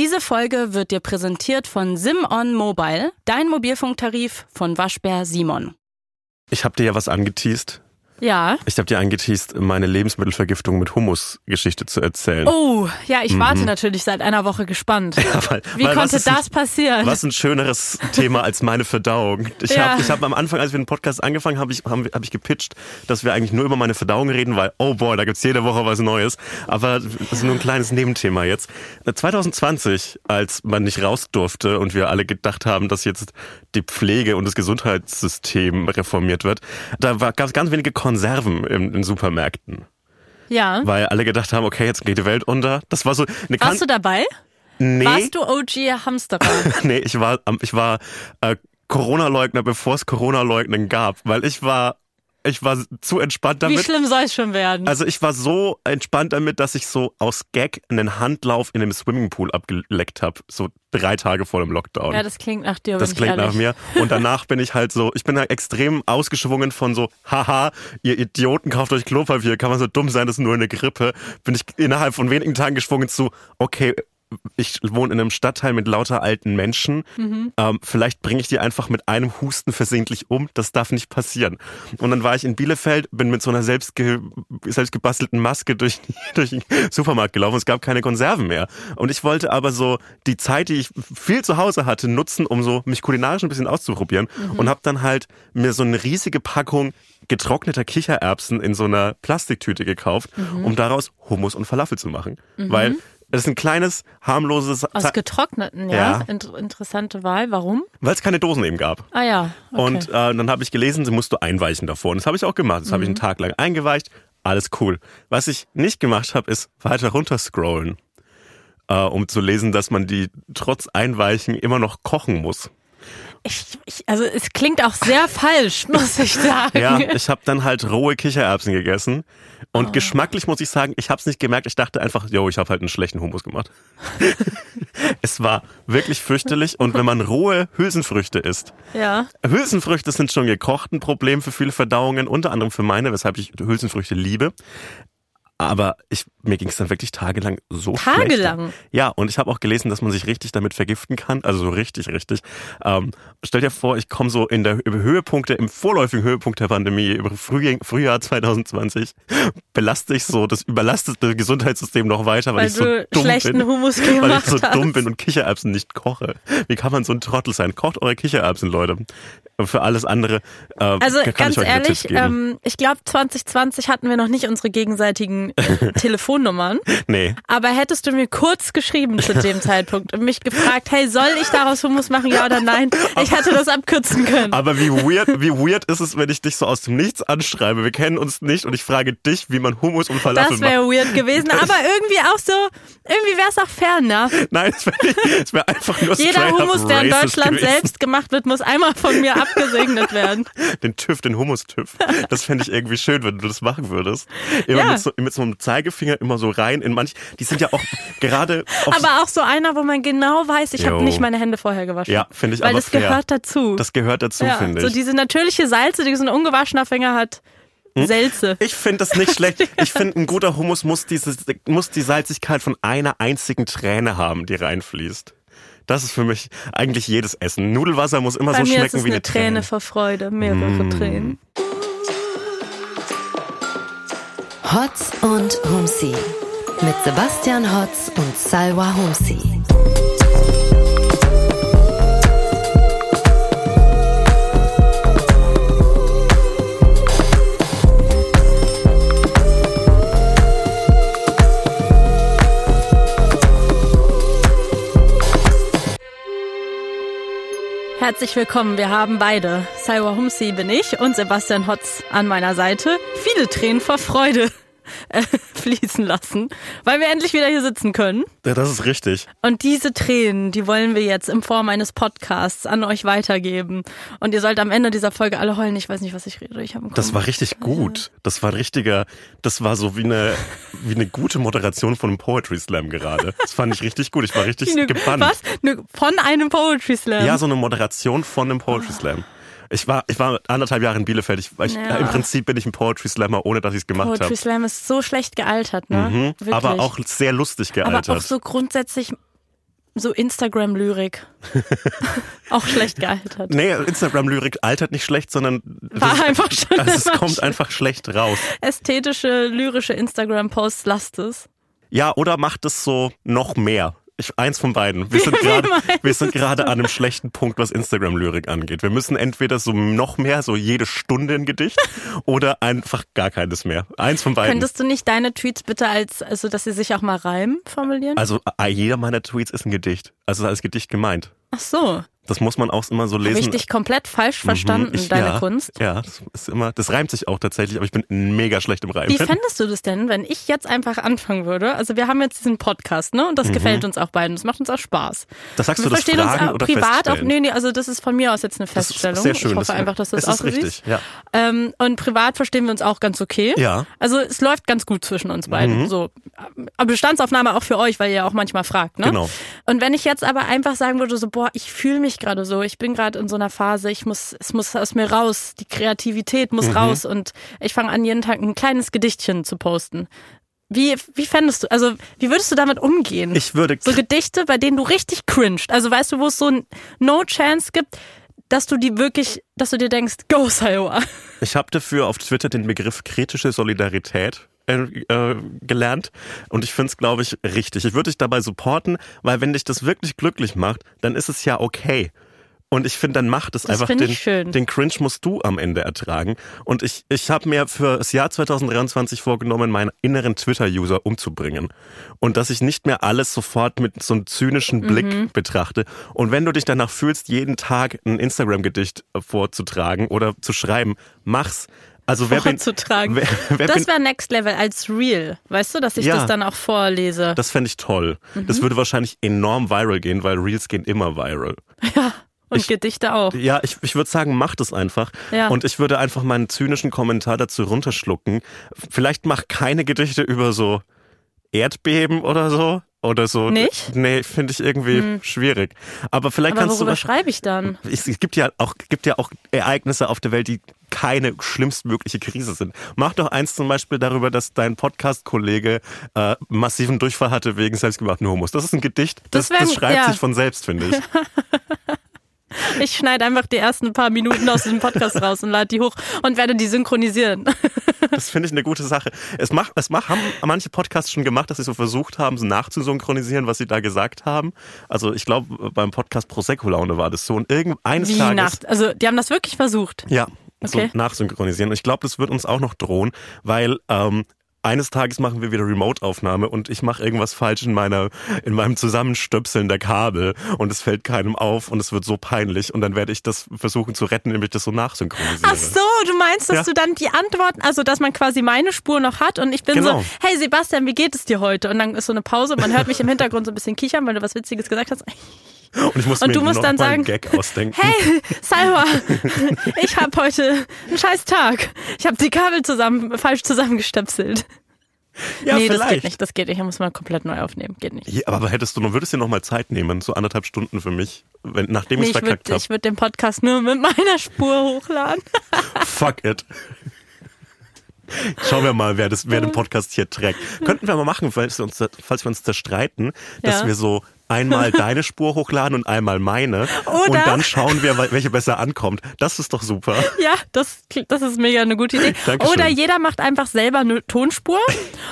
Diese Folge wird dir präsentiert von SimOn Mobile, dein Mobilfunktarif von Waschbär Simon. Ich habe dir ja was angeteased. Ja. Ich habe dir angeteased, meine Lebensmittelvergiftung mit Hummus-Geschichte zu erzählen. Oh, ja, ich warte natürlich seit einer Woche gespannt. Ja, weil, Wie weil konnte das ein, passieren? Was ein schöneres Thema als meine Verdauung. Ich Ja. habe hab am Anfang, als wir den Podcast angefangen haben, ich, haben, hab ich gepitcht, dass wir eigentlich nur über meine Verdauung reden, weil, oh boy, da gibt's jede Woche was Neues. Aber das ist nur ein kleines Nebenthema jetzt. 2020, als man nicht raus durfte und wir alle gedacht haben, dass jetzt die Pflege und das Gesundheitssystem reformiert wird, da gab es ganz wenige Konserven in, in Supermärkten. ja. Weil alle gedacht haben, okay, jetzt geht die Welt unter. Das war so eine kan- Warst du dabei? nee, Warst du OG Hamsterer? nee, ich war ich war äh, Corona-Leugner, bevor es Corona-Leugnen gab, weil ich war ich war zu entspannt Wie damit. schlimm soll es schon werden? Also ich war so entspannt damit, dass ich so aus Gag einen Handlauf in einem Swimmingpool abgeleckt habe, so drei Tage vor dem Lockdown. ja, das klingt nach dir, Das klingt nach mir. Und danach bin ich halt so, ich bin halt extrem ausgeschwungen von so, haha, ihr Idioten kauft euch Klopapier, kann man so dumm sein, das ist nur eine Grippe. Bin ich innerhalb von wenigen Tagen geschwungen zu, okay, ich wohne in einem Stadtteil mit lauter alten Menschen. Mhm. Ähm, vielleicht bringe ich die einfach mit einem Husten versehentlich um. Das darf nicht passieren. Und dann war ich in Bielefeld, bin mit so einer selbst, ge selbst gebastelten Maske durch, durch den Supermarkt gelaufen. Es gab keine Konserven mehr. Und ich wollte aber so die Zeit, die ich viel zu Hause hatte, nutzen, um so mich kulinarisch ein bisschen auszuprobieren. Und habe dann halt mir so eine riesige Packung getrockneter Kichererbsen in so einer Plastiktüte gekauft, um daraus Hummus und Falafel zu machen. Weil es ist ein kleines, harmloses, Aus getrockneten, ja. Ja. Int interessante Wahl. Warum? weil es keine Dosen eben gab. Ah ja. Okay. Und äh, dann habe ich gelesen, sie musst du einweichen davor. Und das habe ich auch gemacht. Das habe ich einen Tag lang eingeweicht. Alles cool. Was ich nicht gemacht habe, ist weiter runterscrollen, äh, um zu lesen, dass man die trotz Einweichen immer noch kochen muss. Ich, ich, also es klingt auch sehr falsch, muss ich sagen. Ja, ich habe dann halt rohe Kichererbsen gegessen. Und geschmacklich muss ich sagen, ich habe es nicht gemerkt. Ich dachte einfach, yo, ich habe halt einen schlechten Hummus gemacht. es war wirklich fürchterlich. Und wenn man rohe Hülsenfrüchte isst, ja. Hülsenfrüchte sind schon gekocht ein Problem für viele Verdauungen, unter anderem für meine, weshalb ich Hülsenfrüchte liebe. Aber ich, mir ging es dann wirklich tagelang so schlecht. Tagelang? Ja, und ich habe auch gelesen, dass man sich richtig damit vergiften kann. Also so richtig, richtig. Ähm, stell dir vor, ich komme so in der über Höhepunkte, im vorläufigen Höhepunkt der Pandemie, über Frühjahr, Frühjahr 2020, belaste ich so das überlastete Gesundheitssystem noch weiter, weil, Weil ich so du dumm bin. Weil ich so hast. dumm bin und Kichererbsen nicht koche. Wie kann man so ein Trottel sein? Kocht eure Kichererbsen, Leute. Für alles andere äh, Also ganz ehrlich, ähm, ich glaube 2020 hatten wir noch nicht unsere gegenseitigen äh, Telefonnummern. nee. Aber hättest du mir kurz geschrieben zu dem Zeitpunkt und mich gefragt, hey, soll ich daraus Hummus machen, ja oder nein? Ich hätte das abkürzen können. Aber wie weird, wie weird ist es, wenn ich dich so aus dem Nichts anschreibe? Wir kennen uns nicht und ich frage dich, wie man Hummus und Falafel Das macht. wäre weird gewesen, aber irgendwie auch so, irgendwie wäre es auch fair, ne? Nein, es wäre wär einfach nur Jeder Hummus, der in Deutschland gewesen. selbst gemacht wird, muss einmal von mir abgesegnet werden. Den TÜV, den Hummus-TÜV. Das fände ich irgendwie schön, wenn du das machen würdest. Immer Ja. mit, so, mit so einem Zeigefinger immer so rein in manch. Die sind ja auch gerade. Aber auch so einer, wo man genau weiß, ich habe nicht meine Hände vorher gewaschen. ja, finde ich Weil aber das fair. gehört dazu. Das gehört dazu, ja, finde so ich. diese natürliche Salze, die so ein ungewaschener Finger hat. Hm? Selze. Ich finde das nicht schlecht. Ich finde, ein guter Hummus muss, diese, muss die Salzigkeit von einer einzigen Träne haben, die reinfließt. Das ist für mich eigentlich jedes Essen. Nudelwasser muss immer Bei so mir ist schmecken es wie eine eine Träne Träne. vor Freude, mehrere Tränen. Hotz und Humsi mit Sebastian Hotz und Salwa Humsi. Herzlich willkommen, wir haben beide. Salwa Humsi bin ich und Sebastian Hotz an meiner Seite. Viele Tränen vor Freude äh, fließen lassen, weil wir endlich wieder hier sitzen können. Ja, das ist richtig. Und diese Tränen, die wollen wir jetzt in Form eines Podcasts an euch weitergeben. Und ihr sollt am Ende dieser Folge alle heulen. Ich weiß nicht, was ich rede. Ich habe Das war richtig gut. Das war richtiger, das war so wie eine, wie eine gute Moderation von einem Poetry Slam gerade. Das fand ich richtig gut. Ich war richtig Eine- gebannt. Was? Eine- Von einem Poetry Slam. Ja, so eine Moderation von einem Poetry Slam. Ich war, ich war anderthalb Jahre in Bielefeld. Ich, ich, Ja. Im Prinzip bin ich ein Poetry Slammer, ohne dass ich es gemacht Poetry habe. Slam ist so schlecht gealtert, ne? Mhm. Aber auch sehr lustig Aber gealtert. auch so grundsätzlich so Instagram-Lyrik. auch schlecht gealtert. Nee, Instagram-Lyrik altert nicht schlecht, sondern War das, einfach schon also es kommt schlecht. einfach schlecht raus. Ästhetische, lyrische Instagram-Posts, lasst es. Ja, oder macht es so noch mehr. Ich, eins von beiden. Wir sind gerade, wir sind gerade an einem schlechten Punkt, was Instagram-Lyrik angeht. Wir müssen entweder so noch mehr, so jede Stunde ein Gedicht, oder einfach gar keines mehr. Eins von beiden. Könntest du nicht deine Tweets bitte als, also dass sie sich auch mal reimen formulieren? Also äh, jeder meiner Tweets ist ein Gedicht. Also als Gedicht gemeint. Ach so. Das muss man auch immer so lesen. Dich komplett falsch verstanden, Mhm, ich- deine ja, Kunst? Ja, das ist immer, das reimt sich auch tatsächlich, aber ich bin mega schlecht im Reimen. Wie fändest du das denn, wenn ich jetzt einfach anfangen würde? Also wir haben jetzt diesen Podcast, ne? Und das gefällt uns auch beiden. Das macht uns auch Spaß. Das sagst wir Mhm. du das verstehen uns Fragen auch oder privat feststellen? Nee, nee, also das ist von mir aus jetzt eine Das ist Feststellung. sehr schön. Ich hoffe das, einfach, dass du das auch so richtig, ja. Ähm, und privat verstehen wir uns auch ganz okay. Ja. Also es läuft ganz gut zwischen uns beiden. So. Aber Bestandsaufnahme auch für euch, weil ihr ja auch manchmal fragt. Ne? Genau. Und wenn ich jetzt aber einfach sagen würde, so, boah, ich fühle mich gerade so, ich bin gerade in so einer Phase, ich muss, es muss aus mir raus, die Kreativität Mhm. muss raus und ich fange an, jeden Tag ein kleines Gedichtchen zu posten. Wie, wie fändest du, also wie würdest du damit umgehen? Ich würde so Gedichte, bei denen du richtig cringed. Also weißt du, wo es so ein No Chance gibt, dass du die wirklich, dass du dir denkst, go Sayoa. Ich habe dafür auf Twitter den Begriff kritische Solidarität äh, äh, gelernt und ich finde es, glaube ich, richtig. Ich würde dich dabei supporten, weil wenn dich das wirklich glücklich macht, dann ist es ja okay. Und ich finde, dann macht es Das einfach den, den Cringe musst du am Ende ertragen. Und ich, ich habe mir für das Jahr 2023 vorgenommen, meinen inneren Twitter-User umzubringen. Und dass ich nicht mehr alles sofort mit so einem zynischen Blick Mhm. betrachte. Und wenn du dich danach fühlst, jeden Tag ein Instagram-Gedicht vorzutragen oder zu schreiben, mach's. Also wer bin, vorzutragen. wer, wer das bin, wäre Next Level als Real. Weißt du, dass ich Ja. das dann auch vorlese? das fände ich toll. Mhm. Das würde wahrscheinlich enorm viral gehen, weil Reels gehen immer viral. Und ich- Gedichte auch. Ja, ich, ich würde sagen, mach das einfach. Ja. Und ich würde einfach meinen zynischen Kommentar dazu runterschlucken. Vielleicht mach keine Gedichte über so Erdbeben oder so. Oder so. Nicht? Hm. Nee, finde ich irgendwie schwierig. Aber vielleicht Aber kannst du worüber was, schreibe ich dann? es es gibt ja auch gibt ja auch Ereignisse auf der Welt, die keine schlimmstmögliche Krise sind. Mach doch eins zum Beispiel darüber, dass dein Podcast-Kollege äh, massiven Durchfall hatte wegen selbstgemachten Homos. Das ist ein Gedicht, das, Das wär- das schreibt ja. sich von selbst, finde ich. Ich schneide einfach die ersten paar Minuten aus diesem Podcast raus und lade die hoch und werde die synchronisieren. Das finde ich eine gute Sache. Es macht, es macht, haben manche Podcasts schon gemacht, dass sie so versucht haben, so nachzusynchronisieren, was sie da gesagt haben. Also ich glaube, beim Podcast Prosecco Laune war das so. Und irgendeines Wie Tages. Nacht. Also die haben das wirklich versucht. Ja, Okay. so nachsynchronisieren. Und ich glaube, das wird uns auch noch drohen, weil ähm, eines Tages machen wir wieder Remote-Aufnahme und ich mache irgendwas falsch in meiner, in meinem Zusammenstöpseln der Kabel und es fällt keinem auf und es wird so peinlich und dann werde ich das versuchen zu retten, indem ich das so nachsynchronisiere. Ach so, du meinst, dass Ja. du dann die Antworten, also dass man quasi meine Spur noch hat und ich bin Genau. so, hey Sebastian, wie geht es dir heute? Und dann ist so eine Pause und man hört mich im Hintergrund so ein bisschen kichern, weil du was Witziges gesagt hast. Und ich muss Und mir du musst dann mal sagen, Gag ausdenken. Hey, Salwa, ich habe heute einen scheiß Tag. Ich habe die Kabel zusammen falsch zusammengestöpselt. ja, nee, vielleicht. das geht nicht, das geht nicht. Da muss man komplett neu aufnehmen. Geht nicht. Ja, aber hättest du noch, würdest dir noch mal Zeit nehmen, so anderthalb Stunden für mich, wenn, nachdem Nee, ich ich verkackt würde habe. ich würd den Podcast nur mit meiner Spur hochladen. Fuck it. Schauen wir mal, wer, das, wer den Podcast hier trägt. Könnten wir mal machen, falls wir uns, falls wir uns zerstreiten, dass Ja. wir so einmal deine Spur hochladen und einmal meine. Oder- Und dann schauen wir, welche besser ankommt. Das ist doch super. Ja, das, das ist mega eine gute Idee. Dankeschön. Oder jeder macht einfach selber eine Tonspur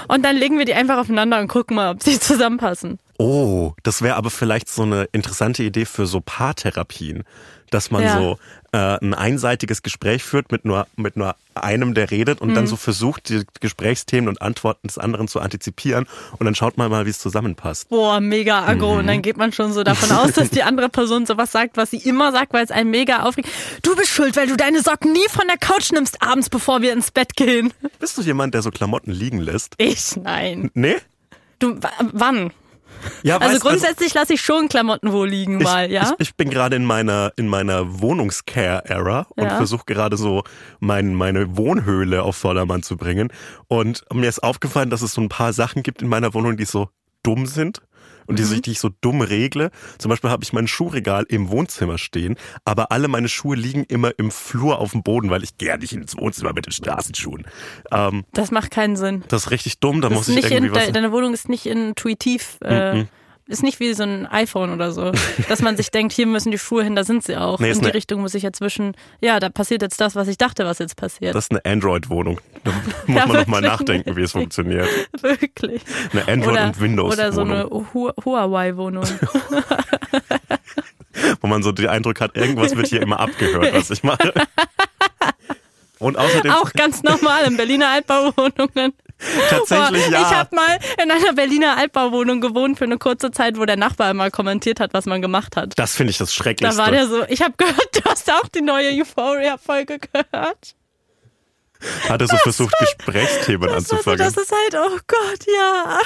und dann legen wir die einfach aufeinander und gucken mal, ob sie zusammenpassen. Oh, das wäre aber vielleicht so eine interessante Idee für so Paartherapien. Dass man Ja. so äh, ein einseitiges Gespräch führt mit nur, mit nur einem, der redet und dann Mhm. so versucht, die Gesprächsthemen und Antworten des anderen zu antizipieren und dann schaut man mal, wie es zusammenpasst. Boah, mega aggro. Und Mhm. dann geht man schon so davon aus, dass die andere Person sowas sagt, was sie immer sagt, weil es einen mega aufregt. Du bist schuld, weil du deine Socken nie von der Couch nimmst abends, bevor wir ins Bett gehen. Bist du jemand, der so Klamotten liegen lässt? Ich? Nein. Nee? Du, wann? Ja, Also weißt- grundsätzlich lasse ich schon Klamotten wo liegen mal, ich, ja? Ich, ich bin gerade in meiner in meiner Wohnungscare-Era und Ja. versuche gerade so mein, meine Wohnhöhle auf Vordermann zu bringen. Und mir ist aufgefallen, dass es so ein paar Sachen gibt in meiner Wohnung, die so dumm sind und die, Mhm. sich- die ich so dumm regle. Zum Beispiel habe ich mein Schuhregal im Wohnzimmer stehen, aber alle meine Schuhe liegen immer im Flur auf dem Boden, weil ich gerne nicht ins Wohnzimmer mit den Straßenschuhen. Ähm, Das macht keinen Sinn. das ist richtig dumm, da Das muss ich nicht irgendwie in, was... de, deine Wohnung ist nicht intuitiv äh, ist nicht wie so ein iPhone oder so, dass man sich denkt, hier müssen die Schuhe hin, da sind sie auch. Nee, In die Richtung muss ich jetzt wischen. Ja, da passiert jetzt das, was ich dachte, was jetzt passiert. Das ist eine Android-Wohnung. Da muss Ja, man noch mal wirklich. nachdenken, wie es funktioniert. Wirklich. Eine Android- oder, und Windows-Wohnung. Oder so eine Hu Huawei-Wohnung. wo man so den Eindruck hat, irgendwas wird hier immer abgehört, was ich mache. Und außerdem Auch ganz normal in Berliner Altbauwohnungen. tatsächlich Boah, ja. Ich habe mal in einer Berliner Altbauwohnung gewohnt für eine kurze Zeit, wo der Nachbar immer kommentiert hat, was man gemacht hat. das finde ich das Da Schrecklichste. war der so, ich habe gehört, du hast auch die neue Euphoria-Folge gehört. hat er so versucht, Gesprächsthemen Das, war so, anzufangen. das ist halt, oh Gott, ja.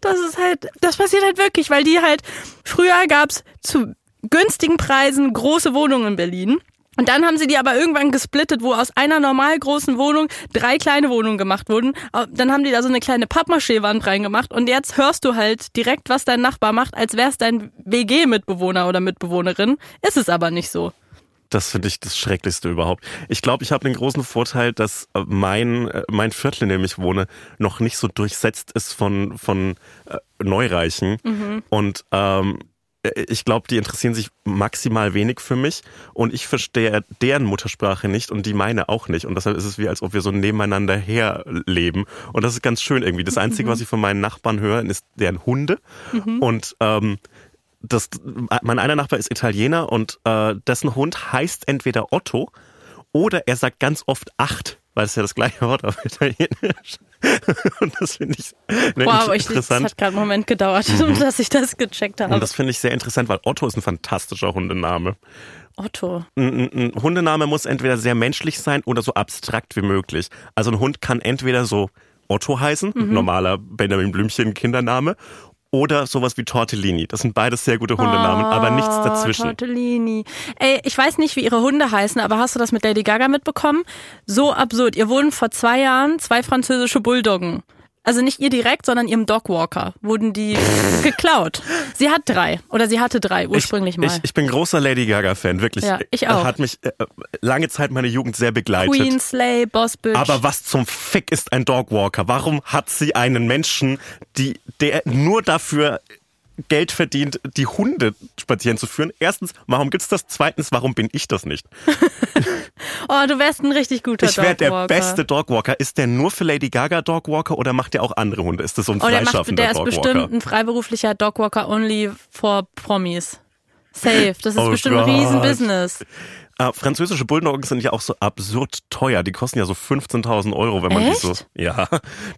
Das ist halt, das passiert halt wirklich, weil die halt, früher gab's zu günstigen Preisen große Wohnungen in Berlin. Und dann haben sie die aber irgendwann gesplittet, wo aus einer normal großen Wohnung drei kleine Wohnungen gemacht wurden. Dann haben die da so eine kleine Pappmaché-Wand reingemacht und jetzt hörst du halt direkt, was dein Nachbar macht, als wär's dein WG-Mitbewohner oder Mitbewohnerin. Ist es aber nicht so. Das finde ich das Schrecklichste überhaupt. Ich glaube, ich habe den großen Vorteil, dass äh, mein, äh, mein Viertel, in dem ich wohne, noch nicht so durchsetzt ist von, von äh, Neureichen. Und ähm, äh, ich glaube, die interessieren sich maximal wenig für mich und ich verstehe deren Muttersprache nicht und die meine auch nicht. Und deshalb ist es wie, als ob wir so nebeneinander herleben. Und das ist ganz schön irgendwie. Das Einzige, was ich von meinen Nachbarn höre, ist deren Hunde. Und ähm, das, mein einer Nachbar ist Italiener und äh, dessen Hund heißt entweder Otto oder er sagt ganz oft acht, weil es ja das gleiche Wort auf Italienisch. Und das finde ich ne, Wow, ich, das interessant. hat gerade einen Moment gedauert, dass ich das gecheckt habe. Und das finde ich sehr interessant, weil Otto ist ein fantastischer Hundename. Otto. Ein, ein, ein Hundename muss entweder sehr menschlich sein oder so abstrakt wie möglich. Also ein Hund kann entweder so Otto heißen, Mhm. normaler Benjamin Blümchen Kindername, oder sowas wie Tortellini. Das sind beides sehr gute Hundenamen, aber nichts Oh, dazwischen. Tortellini. Ey, ich weiß nicht, wie ihre Hunde heißen, aber hast du das mit Lady Gaga mitbekommen? So absurd. Ihr wurden vor zwei Jahren zwei französische Bulldoggen. Also nicht ihr direkt, sondern ihrem Dogwalker wurden die geklaut. Sie hat drei. Oder sie hatte drei ursprünglich ich, mal. Ich, ich bin großer Lady Gaga-Fan, wirklich. Ja, ich auch. Hat mich äh, lange Zeit meine Jugend sehr begleitet. Queen, Slay, Boss Bitch. Aber was zum Fick ist ein Dogwalker? Warum hat sie einen Menschen, die, der nur dafür Geld verdient, die Hunde spazieren zu führen? Erstens, warum gibt's das? Zweitens, warum bin ich das nicht? oh, du wärst ein richtig guter Ich wäre der Dogwalker. beste Dogwalker. Ist der nur für Lady Gaga Dogwalker oder macht der auch andere Hunde? Ist das so ein Oh, der, macht, freischaffender der ist Dogwalker? bestimmt ein freiberuflicher Dogwalker only for Promis. Safe. Das ist Oh bestimmt Gott. ein Riesenbusiness. Äh, französische Bulldoggen sind ja auch so absurd teuer. Die kosten ja so 15.000 Euro, wenn man Echt? die so. Ja,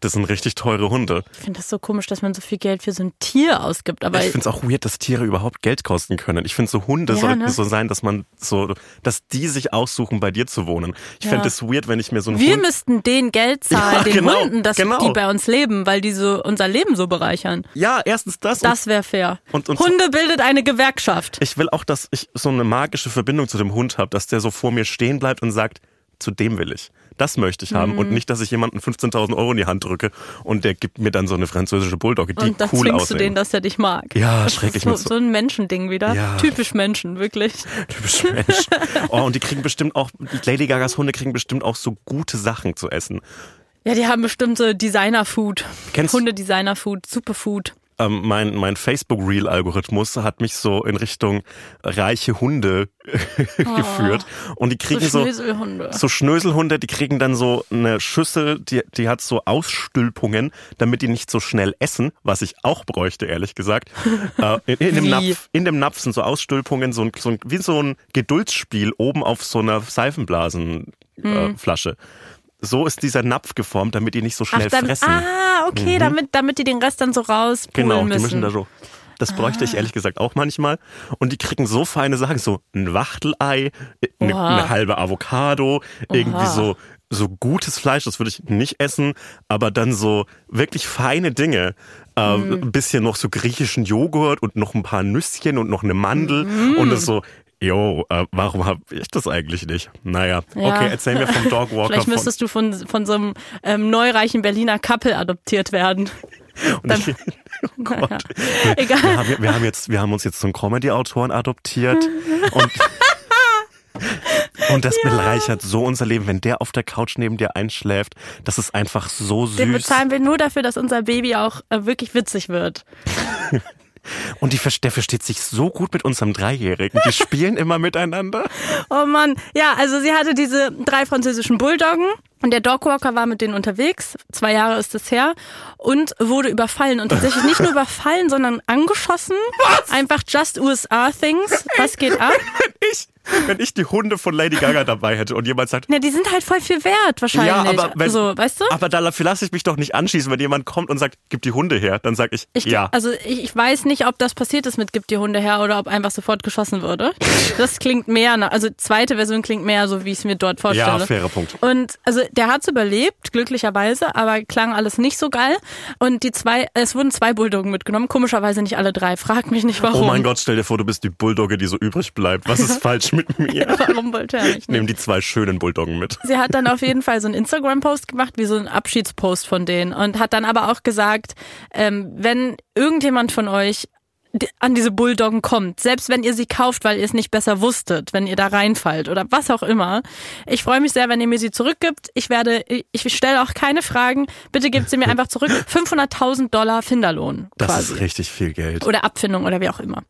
das sind richtig teure Hunde. Ich finde das so komisch, dass man so viel Geld für so ein Tier ausgibt. Aber ich finde es auch weird, dass Tiere überhaupt Geld kosten können. Ich finde so Hunde Ja, sollten ne? so sein, dass man so, dass die sich aussuchen, bei dir zu wohnen. Ich Ja. fände es weird, wenn ich mir so einen wir Hund. müssten denen Geld zahlen, Ja, den genau, Hunden, dass genau. die bei uns leben, weil die so unser Leben so bereichern. Ja, erstens das. Das wäre fair. Und- und- Hunde bildet eine Gewerkschaft. ich will auch, dass ich so eine magische Verbindung zu dem Hund habe, dass der so vor mir stehen bleibt und sagt, zu dem will ich. Das möchte ich haben Mhm. und nicht, dass ich jemanden 15.000 Euro in die Hand drücke und der gibt mir dann so eine französische Bulldogge, die Und dann cool aussehen. du den, dass er dich mag. Ja, das schrecklich so, so- ein Menschending wieder. Ja. Typisch Menschen, wirklich. Typisch Mensch. Oh, und die kriegen bestimmt auch, Lady Gagas Hunde kriegen bestimmt auch so gute Sachen zu essen. Ja, die haben bestimmte Designer-Food. Kennst- Hunde-Designer-Food, Superfood. Ähm, mein, mein Facebook-Reel-Algorithmus hat mich so in Richtung reiche Hunde geführt. Und die So kriegen so, Schnöselhunde. so Schnöselhunde, die kriegen dann so eine Schüssel, die, die hat so Ausstülpungen, damit die nicht so schnell essen, was ich auch bräuchte, ehrlich gesagt. äh, in, in, dem? Napf, in dem Napf sind so Ausstülpungen, so ein, so ein, wie so ein Geduldsspiel oben auf so einer Seifenblasenflasche. Äh, Flasche. So ist dieser Napf geformt, damit die nicht so schnell Ach, dann, fressen. ah, okay, damit, damit die den Rest dann so rauspulen Genau, die müssen. mischen da so. Das bräuchte Ah. ich ehrlich gesagt auch manchmal. Und die kriegen so feine Sachen, so ein Wachtelei, eine, Oha. eine halbe Avocado, irgendwie Oha. so so gutes Fleisch, das würde ich nicht essen, aber dann so wirklich feine Dinge. Äh, Mhm. Ein bisschen noch so griechischen Joghurt und noch ein paar Nüsschen und noch eine Mandel Mhm. und das so, jo, äh, warum habe ich das eigentlich nicht? Naja, Ja. okay, erzähl mir vom Dogwalker. Vielleicht von, müsstest du von, von so einem ähm, neureichen Berliner Couple adoptiert werden. und ich, oh Gott. Egal. Wir haben, wir, haben jetzt, wir haben uns jetzt einen Comedy-Autoren adoptiert und, und das bereichert so unser Leben, wenn der auf der Couch neben dir einschläft. Das ist einfach so Den süß. bezahlen wir nur dafür, dass unser Baby auch äh, wirklich witzig wird. Und die, der versteht sich so gut mit unserem Dreijährigen. Die spielen immer miteinander. Oh Mann. Ja, also sie hatte diese drei französischen Bulldoggen. Und der Dogwalker war mit denen unterwegs, zwei Jahre ist es her, und wurde überfallen. Und tatsächlich nicht nur überfallen, sondern angeschossen. Was? Einfach just USA Things. Was geht ab? Ich, wenn ich die Hunde von Lady Gaga dabei hätte und jemand sagt, Ja, die sind halt voll viel wert wahrscheinlich. ja, aber wenn, so, weißt du? aber dafür lasse ich mich doch nicht anschießen, wenn jemand kommt und sagt, gib die Hunde her, dann sag ich, Ich, ja. Also ich, ich weiß nicht, ob das passiert ist mit Gib die Hunde her oder ob einfach sofort geschossen wurde. Das klingt mehr, also zweite Version klingt mehr so, wie ich es mir dort vorstelle. Ja, fairer Punkt. Und also der hat's überlebt, glücklicherweise, aber klang alles nicht so geil. Und die zwei, es wurden zwei Bulldoggen mitgenommen, komischerweise nicht alle drei. Frag mich nicht warum. Oh mein Gott, stell dir vor, du bist die Bulldogge, die so übrig bleibt. Was ist falsch mit mir? Warum wollte er nicht? Nimm die zwei schönen Bulldoggen mit. Sie hat dann auf jeden Fall so einen Instagram-Post gemacht, wie so ein Abschiedspost von denen und hat dann aber auch gesagt, ähm, wenn irgendjemand von euch an diese Bulldoggen kommt, selbst wenn ihr sie kauft, weil ihr es nicht besser wusstet, wenn ihr da reinfallt oder was auch immer. Ich freue mich sehr, wenn ihr mir sie zurückgibt. Ich werde, ich stelle auch keine Fragen. Bitte gebt sie mir einfach zurück. 500.000 Dollar Finderlohn Das quasi. ist richtig viel Geld. Oder Abfindung oder wie auch immer.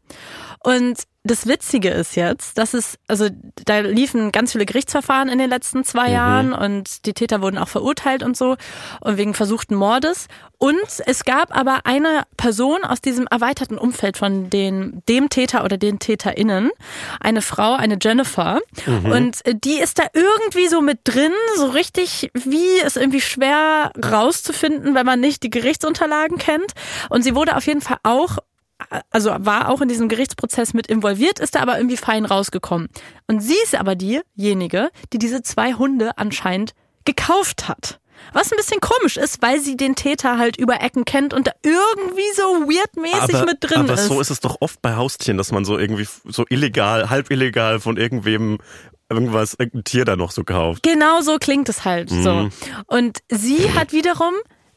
Und das Witzige ist jetzt, dass es, also da liefen ganz viele Gerichtsverfahren in den letzten zwei Jahren und die Täter wurden auch verurteilt und so und wegen versuchten Mordes. Und es gab aber eine Person aus diesem erweiterten Umfeld von den, dem Täter oder den TäterInnen, eine Frau, eine Jennifer. Und die ist da irgendwie so mit drin, so richtig, wie ist irgendwie schwer rauszufinden, wenn man nicht die Gerichtsunterlagen kennt. Und sie wurde auf jeden Fall auch also war auch in diesem Gerichtsprozess mit involviert, ist da aber irgendwie fein rausgekommen. Und sie ist aber diejenige, die diese zwei Hunde anscheinend gekauft hat. Was ein bisschen komisch ist, weil sie den Täter halt über Ecken kennt und da irgendwie so weirdmäßig aber, mit drin aber ist. so ist es doch oft bei Haustieren, dass man so irgendwie so illegal, halb illegal von irgendwem irgendwas, irgendein Tier da noch so kauft. Genau so klingt es halt Mhm. so. Und sie hat wiederum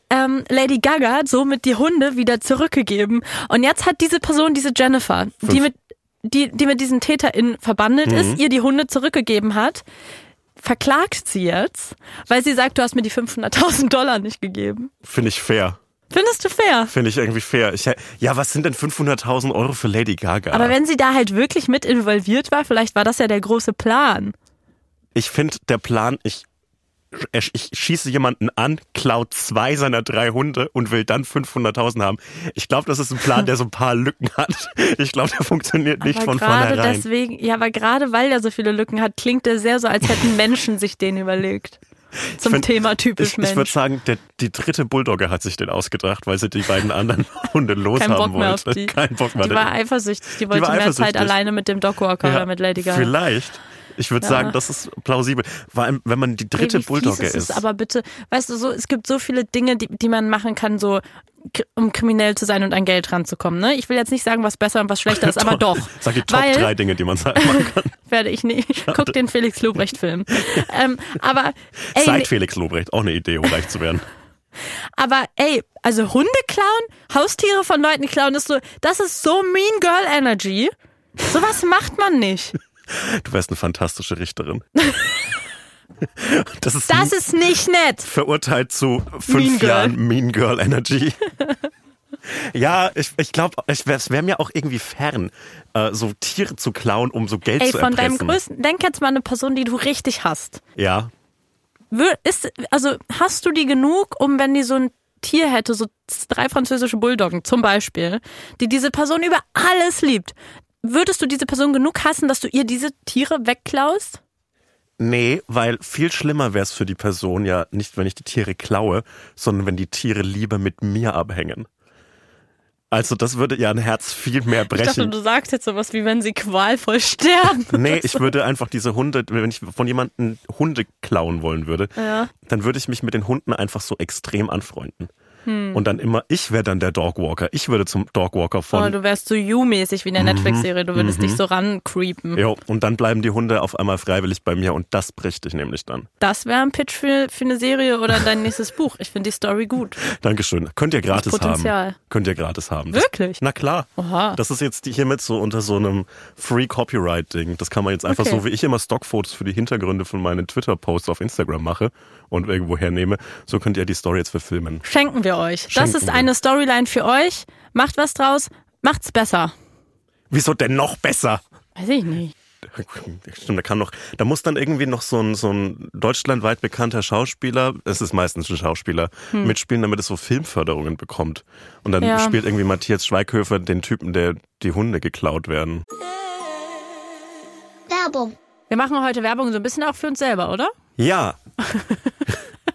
ähm, Lady Gaga somit die Hunde wieder zurückgegeben. Und jetzt hat diese Person, diese Jennifer, die mit, die, die mit diesen TäterInnen verbandelt Mhm. ist, ihr die Hunde zurückgegeben hat, verklagt sie jetzt, weil sie sagt, du hast mir die 500.000 Dollar nicht gegeben. Finde ich fair. Findest du fair? Finde ich irgendwie fair. Ich, ja, was sind denn 500.000 Euro für Lady Gaga? Aber wenn sie da halt wirklich mit involviert war, vielleicht war das ja der große Plan. ich finde, der Plan, ich, ich schieße jemanden an, klaut zwei seiner drei Hunde und will dann 500.000 haben. Ich glaube, das ist ein Plan, der so ein paar Lücken hat. Ich glaube, der funktioniert nicht aber von vornherein. deswegen, ja, aber gerade weil er so viele Lücken hat, klingt er sehr so, als hätten Menschen sich den überlegt. Zum find- Thema typisch Ich, Mensch. ich würde sagen, der, die dritte Bulldogge hat sich den ausgedacht, weil sie die beiden anderen Hunde Kein loshaben Bock mehr auf wollte. die. Kein Bock mehr. Die war eifersüchtig. Die wollte war mehr Zeit alleine mit dem Dogwalker oder mit Lady Gaga. Vielleicht. Ich würde Ja. sagen, das ist plausibel. Vor allem, wenn man die dritte Ey, wie fies Bulldogge ist. ist. es Aber bitte, weißt du, so, es gibt so viele Dinge, die, die man machen kann, so, um kriminell zu sein und an Geld ranzukommen. Ne? Ich will jetzt nicht sagen, was besser und was schlechter ist, aber doch. Sag die Top Weil- drei Dinge, die man sagen machen kann. Werde ich nicht. Guck den Felix Lobrecht-Film. ähm, aber, ey, Seit Felix Lobrecht. Auch eine Idee, um reich zu werden. aber ey, also Hunde klauen, Haustiere von Leuten klauen, ist so, das ist so Mean Girl Energy. Sowas macht man nicht. Du wärst eine fantastische Richterin. Das ist, Das ist nicht nett. verurteilt zu fünf Mean Girl. Jahren Mean Girl Energy. ja, ich, ich glaube, es wäre wär mir auch irgendwie fern, äh, so Tiere zu klauen, um so Geld Ey, zu von erpressen. deinem größten, denk jetzt mal an eine Person, die du richtig hasst. ja, Ist, also hast du die genug, um wenn die so ein Tier hätte, so drei französische Bulldoggen zum Beispiel, die diese Person über alles liebt, würdest du diese Person genug hassen, dass du ihr diese Tiere wegklaust? nee, weil viel schlimmer wäre es für die Person ja nicht, wenn ich die Tiere klaue, sondern wenn die Tiere lieber mit mir abhängen. Also das würde ja ein Herz viel mehr Ich dachte, brechen. du sagst jetzt sowas wie wenn sie qualvoll sterben. Nee, ich würde einfach diese Hunde, wenn ich von jemandem Hunde klauen wollen würde, Ja. dann würde ich mich mit den Hunden einfach so extrem anfreunden. Hm. Und dann immer, ich wäre dann der Dogwalker. Ich würde zum Dogwalker Oh, von. du wärst so You-mäßig wie in der Netflix-Serie. Du würdest dich so rancreepen. Jo, und dann bleiben die Hunde auf einmal freiwillig bei mir und das bricht dich nämlich dann. Das wäre ein Pitch für, für eine Serie oder dein nächstes Buch. Ich finde die Story gut. Dankeschön. Könnt ihr gratis Potenzial. haben. Könnt ihr gratis haben. Das, Wirklich? na klar. Oha. Das ist jetzt hiermit so unter so einem Free Copyright Ding. Das kann man jetzt einfach Okay. so, wie ich immer Stockfotos für die Hintergründe von meinen Twitter-Posts auf Instagram mache und irgendwo hernehme, so könnt ihr die Story jetzt verfilmen. Schenken wir euch. Das Schenken ist wir. eine Storyline für euch. Macht was draus. macht's besser. Wieso denn noch besser? Weiß ich nicht. Stimmt, da kann noch, da muss dann irgendwie noch so ein, so ein deutschlandweit bekannter Schauspieler, es ist meistens ein Schauspieler, mitspielen, damit es so Filmförderungen bekommt. Und dann Ja. spielt irgendwie Matthias Schweighöfer den Typen, der die Hunde geklaut werden. Werbung. Wir machen heute Werbung so ein bisschen auch für uns selber, oder? Ja.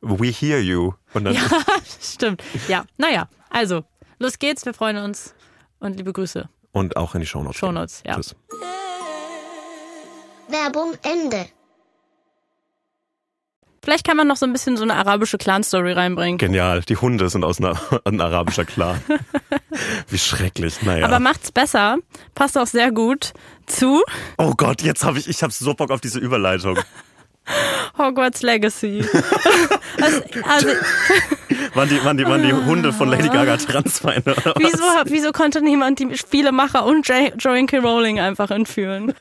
We hear you. Und dann, Ja, stimmt. Ja, naja, also, los geht's, wir freuen uns und liebe Grüße. und auch in die Shownotes. Shownotes, ja. Tschüss. Werbung Ende. Vielleicht kann man noch so ein bisschen so eine arabische Clan-Story reinbringen. Genial. Die Hunde sind aus einer, ein arabischer Clan. Wie schrecklich. Naja. Aber macht's besser, passt auch sehr gut zu oh Gott, jetzt habe ich, ich habe so Bock auf diese Überleitung. Hogwarts Legacy. also, also, Waren die, waren die, waren die Hunde von Lady Gaga Transfeinde? oder was? wieso, wieso konnte niemand die Spielemacher und J- Joanne K. Rowling einfach entführen?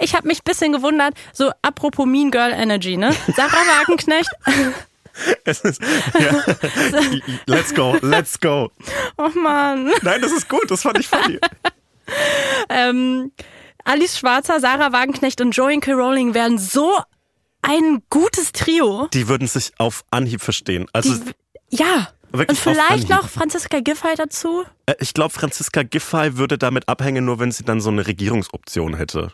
Ich habe mich ein bisschen gewundert, so apropos Mean Girl Energy, ne? Sarah Wagenknecht, Es ist, ja. Let's go, let's go. oh Mann. Nein, das ist gut, das fand ich funny. ähm, Alice Schwarzer, Sarah Wagenknecht und Joanne K. Rowling werden so ein gutes Trio. Die würden sich auf Anhieb verstehen. Also Die, ja. Und vielleicht noch Franziska Giffey dazu. äh, ich glaube, Franziska Giffey würde damit abhängen, nur wenn sie dann so eine Regierungsoption hätte.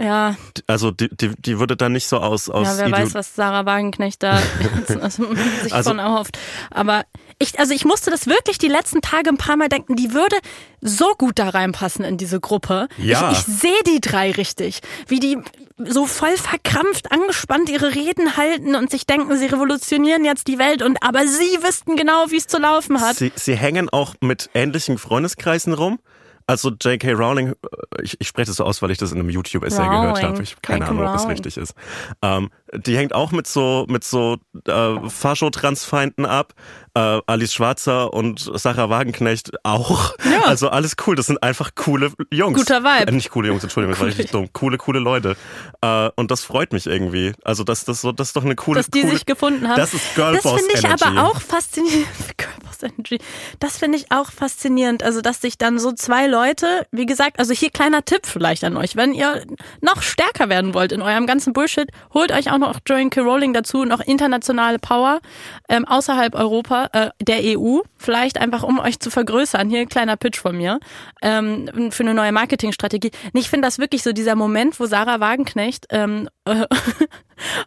Ja, Also die, die, die würde dann nicht so aus, aus ja wer Ideo- weiß, was Sarah Wagenknecht da sich Also- von erhofft. Aber ich, also ich musste das wirklich die letzten Tage ein paar Mal denken, die würde so gut da reinpassen in diese Gruppe. Ja. Ich, ich sehe die drei richtig, wie die so voll verkrampft, angespannt ihre Reden halten und sich denken, sie revolutionieren jetzt die Welt und aber sie wüssten genau, wie es zu laufen hat. Sie, sie hängen auch mit ähnlichen Freundeskreisen rum. Also J.K. Rowling, äh, ich, ich spreche das so aus, weil ich das in einem YouTube-Essay gehört habe. Ich habe keine. Ahnung, ob das Rowling. richtig ist. Ähm, die hängt auch mit so mit so äh, Fascho-Transfeinden ab. Äh, Alice Schwarzer und Sarah Wagenknecht auch. Ja. Also alles cool. Das sind einfach coole Jungs. Guter Vibe. Äh, nicht coole Jungs, Entschuldigung, das war richtig dumm. Coole, coole Leute. Äh, und das freut mich irgendwie. Also das, das, so, das ist doch eine coole. dass die coole, sich gefunden haben. Das ist Girlboss Das finde ich Energy. aber auch faszinierend. Girlboss Energy. Das finde ich auch faszinierend. Also, dass sich dann so zwei Leute, wie gesagt, also hier kleiner Tipp vielleicht an euch, wenn ihr noch stärker werden wollt in eurem ganzen Bullshit, holt euch auch noch Joanne K. Rowling dazu, noch internationale Power ähm, außerhalb Europa, äh, der EU, vielleicht einfach um euch zu vergrößern. Hier ein kleiner Pitch von mir ähm, für eine neue Marketingstrategie. Nee, Ich finde das wirklich so dieser Moment, wo Sarah Wagenknecht ähm,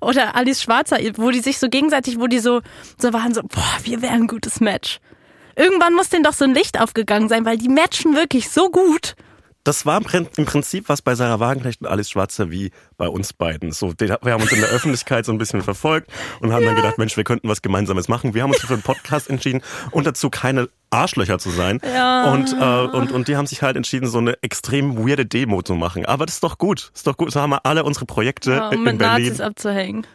oder Alice Schwarzer, wo die sich so gegenseitig, wo die so, so waren, so, boah, wir wären ein gutes Match. Irgendwann muss denen doch so ein Licht aufgegangen sein, weil die matchen wirklich so gut. Das war im Prin- im Prinzip was bei Sarah Wagenknecht und Alice Schwarzer wie bei uns beiden. So, wir haben uns in der Öffentlichkeit so ein bisschen verfolgt und haben dann gedacht, Mensch, wir könnten was Gemeinsames machen. Wir haben uns für einen Podcast entschieden und dazu keine Arschlöcher zu sein. Ja. Und, äh, und, und die haben sich halt entschieden, so eine extrem weirde Demo zu machen. Aber das ist doch gut. Ist doch gut. So haben wir alle unsere Projekte Ja, um in mit Berlin. Nazis abzuhängen.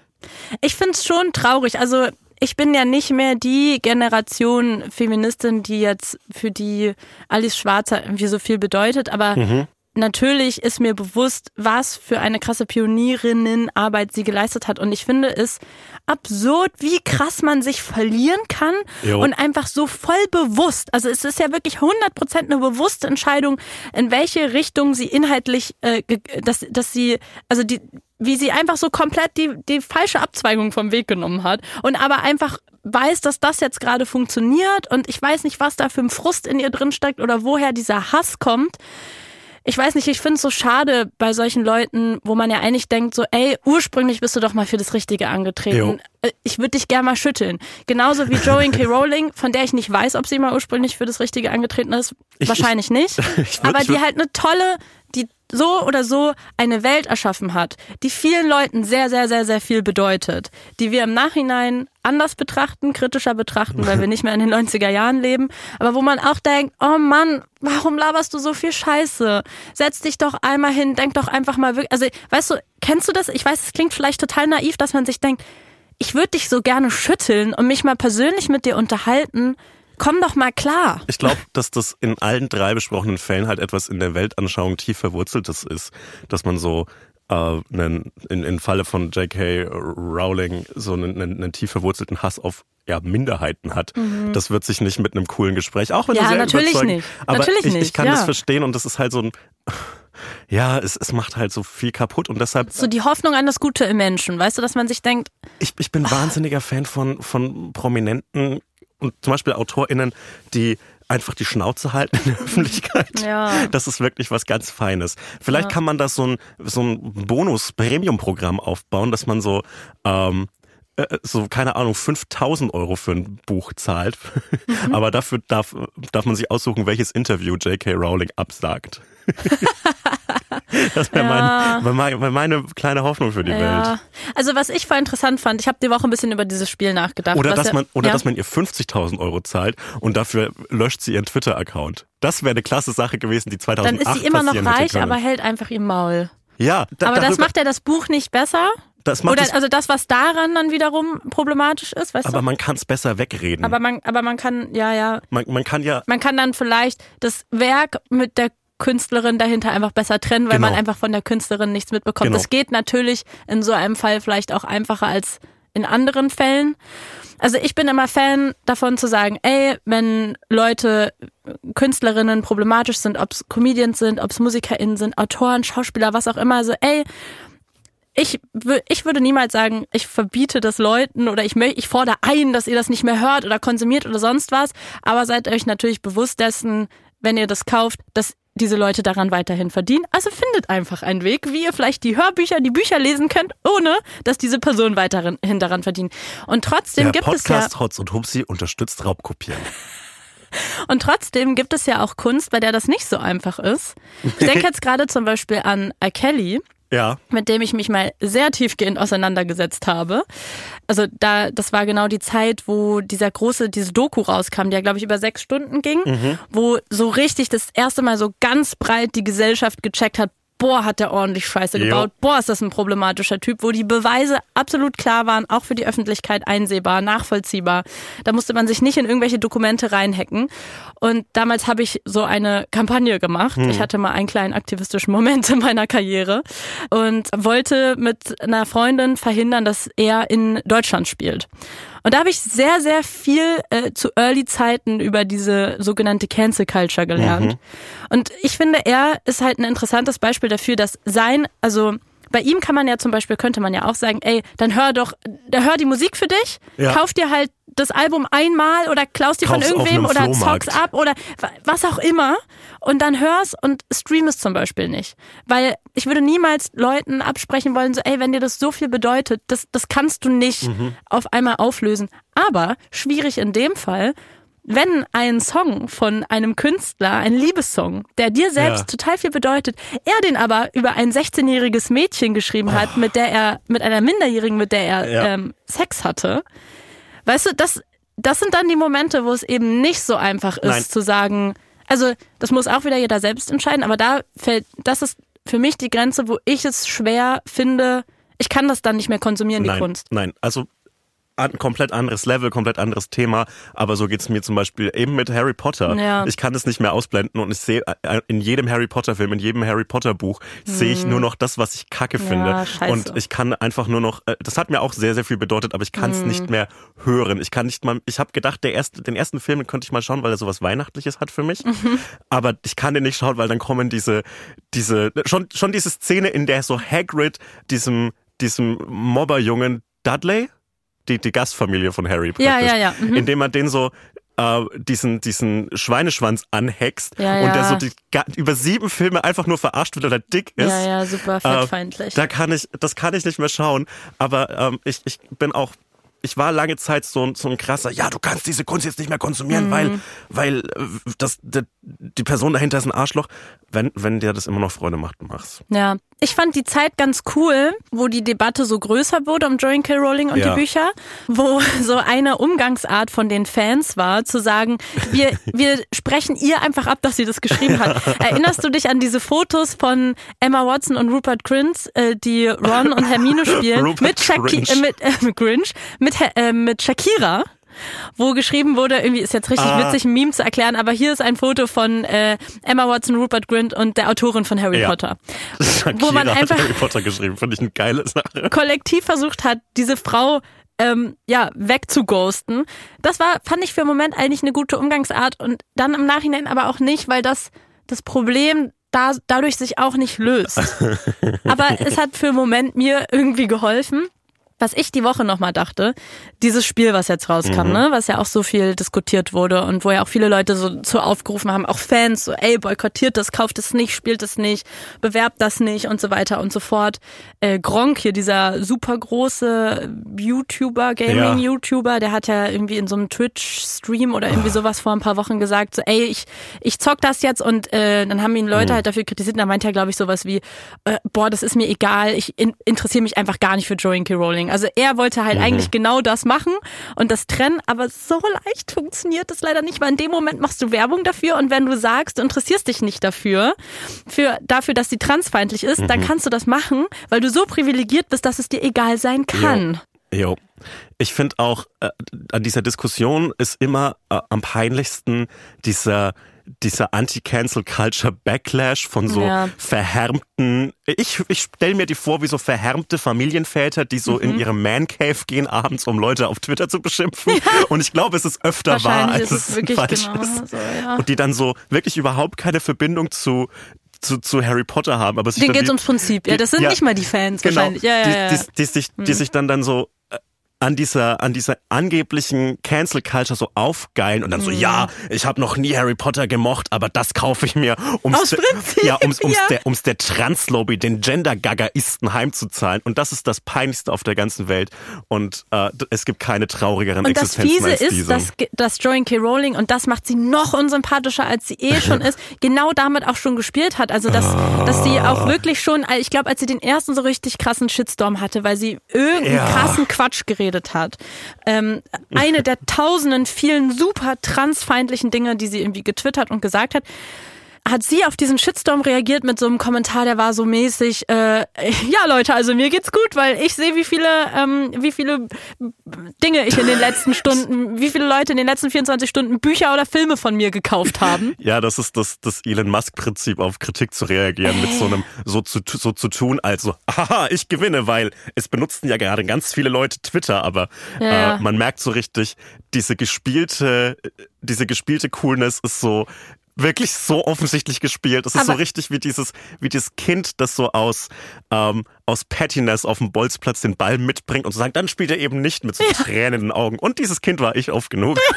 Ich find's schon traurig. Also ich bin ja nicht mehr die Generation Feministin, die jetzt für die Alice Schwarzer irgendwie so viel bedeutet, aber Mhm. natürlich ist mir bewusst, was für eine krasse Pionierinnenarbeit sie geleistet hat. Und ich finde es absurd, wie krass man sich verlieren kann Jo. und einfach so voll bewusst. Also es ist ja wirklich 100% eine bewusste Entscheidung, in welche Richtung sie inhaltlich, äh, dass, dass sie, also die, wie sie einfach so komplett die, die falsche Abzweigung vom Weg genommen hat und aber einfach weiß, dass das jetzt gerade funktioniert und ich weiß nicht, was da für ein Frust in ihr drin steckt oder woher dieser Hass kommt ich weiß nicht, ich finde es so schade bei solchen Leuten, wo man ja eigentlich denkt, so, ey, ursprünglich bist du doch mal für das Richtige angetreten. Jo. Äh, Ich würde dich gerne mal schütteln. Genauso wie Joey K. Rowling, von der ich nicht weiß, ob sie mal ursprünglich für das Richtige angetreten ist. Ich- Wahrscheinlich nicht. ich würd- Aber ich die halt eine tolle, die so oder so eine Welt erschaffen hat, die vielen Leuten sehr, sehr, sehr, sehr viel bedeutet, die wir im Nachhinein anders betrachten, kritischer betrachten, weil wir nicht mehr in den 90er Jahren leben, aber wo man auch denkt, oh Mann, warum laberst du so viel Scheiße? Setz dich doch einmal hin, denk doch einfach mal wirklich, also weißt du, kennst du das? Ich weiß, es klingt vielleicht total naiv, dass man sich denkt, ich würde dich so gerne schütteln und mich mal persönlich mit dir unterhalten. Komm doch mal klar. Ich glaube, dass das in allen drei besprochenen Fällen halt etwas in der Weltanschauung tief verwurzeltes ist, dass man so äh, einen, in, im Falle von J.K. Rowling so einen, einen, einen tief verwurzelten Hass auf ja, Minderheiten hat. Das wird sich nicht mit einem coolen Gespräch, auch wenn Mhm. Ja, du sehr natürlich nicht. aber Natürlich ich, ich kann ja. das verstehen und das ist halt so ein ja, es, es macht halt so viel kaputt und deshalb So die Hoffnung an das Gute im Menschen, weißt du, dass man sich denkt, ich, ich bin wahnsinniger Fan von, von Prominenten und zum Beispiel AutorInnen, die einfach die Schnauze halten in der Öffentlichkeit. Ja. Das ist wirklich was ganz Feines. Vielleicht kann man da so ein, so ein Bonus-Premium-Programm aufbauen, dass man so, ähm, äh, so, keine Ahnung, 5000 Euro für ein Buch zahlt. Mhm. Aber dafür darf, darf man sich aussuchen, welches Interview J.K. Rowling absagt. das wäre Ja. mein, wär mein, wär meine kleine Hoffnung für die Welt. ja. Also was ich voll interessant fand, ich habe die Woche ein bisschen über dieses Spiel nachgedacht. Oder, dass ja- man, oder dass man ihr 50.000 Euro zahlt und dafür löscht sie ihren Twitter-Account. Das wäre eine klasse Sache gewesen, die 2008 Dann ist sie immer noch reich, aber hält einfach ihr Maul. ja, da, Aber das macht ja das Buch nicht besser. das macht Oder es, also das, was daran dann wiederum problematisch ist, weißt aber du? man kann es besser wegreden. Aber man, aber man kann, ja, ja, man, man kann ja, man kann dann vielleicht das Werk mit der Künstlerin dahinter einfach besser trennen, weil Genau. man einfach von der Künstlerin nichts mitbekommt. Genau. Das geht natürlich in so einem Fall vielleicht auch einfacher als in anderen Fällen. Also ich bin immer Fan davon zu sagen, ey, wenn Leute, Künstlerinnen problematisch sind, ob es Comedians sind, ob es MusikerInnen sind, Autoren, Schauspieler, was auch immer, so ey, ich, ich würde niemals sagen, ich verbiete das Leuten oder ich, ich fordere ein, dass ihr das nicht mehr hört oder konsumiert oder sonst was. Aber seid euch natürlich bewusst dessen, wenn ihr das kauft, dass diese Leute daran weiterhin verdienen. Also findet einfach einen Weg, wie ihr vielleicht die Hörbücher, die Bücher lesen könnt, ohne dass diese Personen weiterhin daran verdienen. Und trotzdem der gibt es ja Podcast Hotz und Hupsi unterstützt Raubkopieren. und trotzdem gibt es ja auch Kunst, bei der das nicht so einfach ist. Ich denke jetzt gerade zum Beispiel an R. Kelly. Ja, mit dem ich mich mal sehr tiefgehend auseinandergesetzt habe. Also da, das war genau die Zeit, wo dieser große, diese Doku rauskam, die ja, glaube ich, über sechs Stunden ging, wo so richtig das erste Mal so ganz breit die Gesellschaft gecheckt hat, boah, hat der ordentlich Scheiße Jo. gebaut, boah, ist das ein problematischer Typ, wo die Beweise absolut klar waren, auch für die Öffentlichkeit einsehbar, nachvollziehbar. Da musste man sich nicht in irgendwelche Dokumente reinhacken. Und damals habe ich so eine Kampagne gemacht. Ich hatte mal einen kleinen aktivistischen Moment in meiner Karriere und wollte mit einer Freundin verhindern, dass er in Deutschland spielt. Und da habe ich sehr, sehr viel äh, zu Early-Zeiten über diese sogenannte Cancel Culture gelernt. Und ich finde, er ist halt ein interessantes Beispiel dafür, dass sein, also bei ihm kann man ja zum Beispiel, könnte man ja auch sagen, ey, dann hör doch, da hör die Musik für dich, Ja. kauf dir halt das Album einmal oder klaust dir von irgendwem oder zockst ab oder wa- was auch immer und dann hör's und stream es zum Beispiel nicht. Weil ich würde niemals Leuten absprechen wollen, so, ey, wenn dir das so viel bedeutet, das, das kannst du nicht Mhm. auf einmal auflösen. Aber schwierig in dem Fall, wenn ein Song von einem Künstler, ein Liebessong, der dir selbst Ja. total viel bedeutet, er den aber über ein 16-jähriges Mädchen geschrieben hat, mit der er, mit einer Minderjährigen, mit der er Oh. Ja. ähm, Sex hatte, weißt du, das, das sind dann die Momente, wo es eben nicht so einfach ist Nein. zu sagen, also das muss auch wieder jeder selbst entscheiden, aber da fällt, das ist für mich die Grenze, wo ich es schwer finde, ich kann das dann nicht mehr konsumieren, die nein, Kunst. nein, also ein komplett anderes Level, komplett anderes Thema, aber so geht's mir zum Beispiel eben mit Harry Potter. Ja. Ich kann es nicht mehr ausblenden und ich sehe äh, in jedem Harry Potter Film, in jedem Harry Potter Buch sehe ich nur noch das, was ich kacke finde. scheiße. Und ich kann einfach nur noch, äh, das hat mir auch sehr, sehr viel bedeutet, aber ich kann es nicht mehr hören. Ich kann nicht mal, ich habe gedacht, der erste, den ersten Film könnte ich mal schauen, weil er sowas Weihnachtliches hat für mich. Aber ich kann den nicht schauen, weil dann kommen diese, diese, schon, schon diese Szene, in der so Hagrid diesem, diesem Mobberjungen Dudley, die, die Gastfamilie von Harry. Ja, praktisch. ja, ja, mhm. Indem man den so äh, diesen, diesen Schweineschwanz anhext Ja, und der ja. so die, über sieben Filme einfach nur verarscht wird, weil er dick ist. Ja, ja, super fettfeindlich. Äh, da kann ich, das kann ich nicht mehr schauen. Aber ähm, ich, ich bin auch, ich war lange Zeit so, ein- so ein krasser, ja, du kannst diese Kunst jetzt nicht mehr konsumieren, weil, Mhm. weil äh, das, die, die Person dahinter ist ein Arschloch. Wenn, wenn dir das immer noch Freude macht, mach's. Ja, ich fand die Zeit ganz cool, wo die Debatte so größer wurde um Joanne K. Rowling und Ja. die Bücher, wo so eine Umgangsart von den Fans war, zu sagen, wir, wir sprechen ihr einfach ab, dass sie das geschrieben hat. Erinnerst du dich an diese Fotos von Emma Watson und Rupert Grint, äh, die Ron und Hermine spielen, mit, Shaki Grinch. äh, mit, äh, mit Grinch, mit, Äh, mit Shakira? wo geschrieben wurde, irgendwie ist jetzt richtig Ah. witzig, ein Meme zu erklären, aber hier ist ein Foto von äh, Emma Watson, Rupert Grint und der Autorin von Harry Ja. Potter. Shakira Wo man hat einfach- Harry Potter geschrieben, finde ich eine geile Sache. kollektiv versucht hat, diese Frau ähm, ja wegzughosten. Das war, fand ich für einen Moment eigentlich eine gute Umgangsart und dann im Nachhinein aber auch nicht, weil das das Problem da, dadurch sich auch nicht löst. aber es hat für einen Moment mir irgendwie geholfen. Was ich die Woche nochmal dachte, dieses Spiel, was jetzt rauskam, ne, was ja auch so viel diskutiert wurde und wo ja auch viele Leute so zu aufgerufen haben, auch Fans, so, ey, boykottiert das, kauft es nicht, spielt es nicht, bewerbt das nicht und so weiter und so fort. Äh, Gronk hier, dieser super große YouTuber, Gaming-YouTuber, der hat ja irgendwie in so einem Twitch-Stream oder irgendwie sowas vor ein paar Wochen gesagt, so, ey, ich, ich zock das jetzt und äh, dann haben ihn Leute halt dafür kritisiert und da meinte er, glaube ich, sowas wie, äh, boah, das ist mir egal, ich in, interessiere mich einfach gar nicht für Joanne K. Rowling. Also er wollte halt eigentlich genau das machen und das trennen, aber so leicht funktioniert das leider nicht, weil in dem Moment machst du Werbung dafür und wenn du sagst, du interessierst dich nicht dafür, für, dafür, dass sie transfeindlich ist, dann kannst du das machen, weil du so privilegiert bist, dass es dir egal sein kann. Jo. Ich finde auch, äh, an dieser Diskussion ist immer äh, am peinlichsten dieser dieser Anti-Cancel-Culture-Backlash von so Ja. verhärmten, ich, ich stelle mir die vor wie so verhärmte Familienväter, die so Mhm. in ihre Man-Cave gehen abends, um Leute auf Twitter zu beschimpfen. Und ich glaube, es ist öfter wahr, als es es falsch genau ist. so, ja. Und die dann so wirklich überhaupt keine Verbindung zu zu, zu Harry Potter haben, aber Denen geht's die- ums Prinzip. Ja, das sind Ja. nicht mal die Fans Genau, wahrscheinlich. Ja, ja, die, ja. Mhm. Die, die, sich, die sich dann dann so an dieser an dieser angeblichen Cancel Culture so aufgeilen und dann Mhm. so ja ich habe noch nie Harry Potter gemocht aber das kaufe ich mir ums Prinzip, ja ums ums ja. der ums der Translobby den Gender Gagaisten heimzuzahlen und das ist das peinlichste auf der ganzen Welt und äh, es gibt keine traurigeren Und das Existenzen Fiese als ist, diese dass, dass Joanne K. Rowling, und das macht sie noch unsympathischer, als sie eh schon ist, genau damit auch schon gespielt hat. Also, dass, dass sie auch wirklich schon, ich glaube, als sie den ersten so richtig krassen Shitstorm hatte, weil sie irgendeinen Ja. krassen Quatsch geredet hat. Ähm, eine der tausenden vielen super transfeindlichen Dinge, die sie irgendwie getwittert und gesagt hat, hat sie auf diesen Shitstorm reagiert mit so einem Kommentar, der war so mäßig, äh, ja Leute, also mir geht's gut, weil ich sehe, wie viele, ähm, wie viele Dinge ich in den letzten Stunden, wie viele Leute in den letzten 24 Stunden Bücher oder Filme von mir gekauft haben. Ja, das ist das, das Elon Musk-Prinzip, auf Kritik zu reagieren, mit so einem so zu, so zu tun, also, haha, ich gewinne, weil es benutzen ja gerade ganz viele Leute Twitter, aber ja. Äh, man merkt so richtig, diese gespielte, diese gespielte Coolness ist so wirklich so offensichtlich gespielt. Es ist so richtig wie dieses, wie dieses Kind, das so aus, ähm, aus Pettiness auf dem Bolzplatz den Ball mitbringt und so sagt, dann spielt er eben nicht mit so Tränen in den Augen. Und dieses Kind war ich oft genug.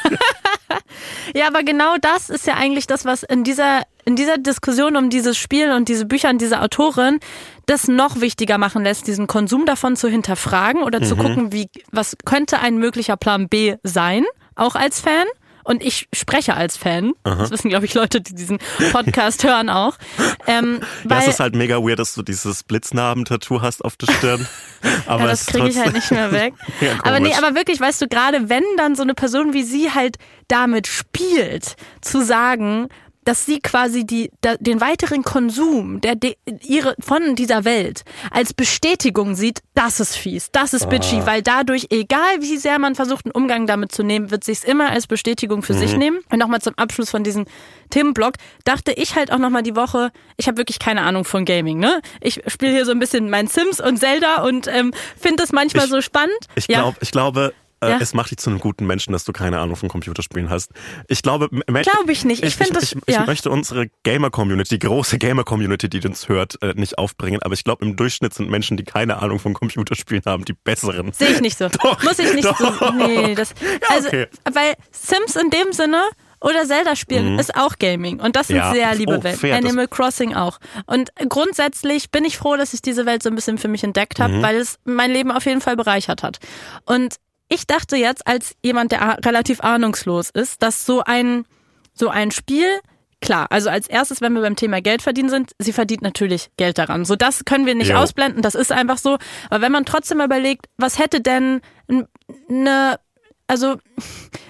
Ja, aber genau das ist ja eigentlich das, was in dieser, in dieser Diskussion um dieses Spiel und diese Bücher und diese Autorin das noch wichtiger machen lässt, diesen Konsum davon zu hinterfragen oder zu gucken, wie, was könnte ein möglicher Plan B sein, auch als Fan. Und ich spreche als Fan. Das wissen, glaube ich, Leute, die diesen Podcast hören auch. Ähm, es ist halt mega weird, dass du dieses Blitznarben-Tattoo hast auf der Stirn. Aber ja, das kriege ich halt nicht mehr weg. Ja, aber nee, aber wirklich, weißt du, gerade wenn dann so eine Person wie sie halt damit spielt, zu sagen, dass sie quasi die, da, den weiteren Konsum der, de, ihre, von dieser Welt als Bestätigung sieht, das ist fies, das ist bitchy, weil dadurch, egal wie sehr man versucht, einen Umgang damit zu nehmen, wird sich's immer als Bestätigung für sich nehmen. Und nochmal zum Abschluss von diesem Themenblock dachte ich halt auch nochmal die Woche, ich habe wirklich keine Ahnung von Gaming, ne? Ich spiele hier so ein bisschen mein Sims und Zelda und ähm, finde das manchmal Ich- so spannend. Ich, Ja. glaub, ich glaube, Ja. es macht dich zu einem guten Menschen, dass du keine Ahnung von Computerspielen hast. Ich glaube, Glaube ich nicht. Ich find das- ich, ich ja. möchte unsere Gamer-Community, die große Gamer-Community, die uns hört, äh, nicht aufbringen. Aber ich glaube, im Durchschnitt sind Menschen, die keine Ahnung von Computerspielen haben, die besseren. Sehe ich nicht so. Doch, Muss ich nicht so. doch. Nee, das, Ja, also, okay. weil Sims in dem Sinne oder Zelda spielen ist auch Gaming und das sind Mhm. Ja. sehr liebe Oh, Welten. fair, Animal Crossing auch. Und grundsätzlich bin ich froh, dass ich diese Welt so ein bisschen für mich entdeckt Mhm. habe, weil es mein Leben auf jeden Fall bereichert hat. Und ich dachte jetzt als jemand, der relativ ahnungslos ist, dass so ein so ein Spiel Klar, also als erstes, wenn wir beim Thema Geld verdienen sind, sie verdient natürlich Geld daran. So, das können wir nicht Jo. ausblenden, das ist einfach so. Aber wenn man trotzdem überlegt, was hätte denn eine, also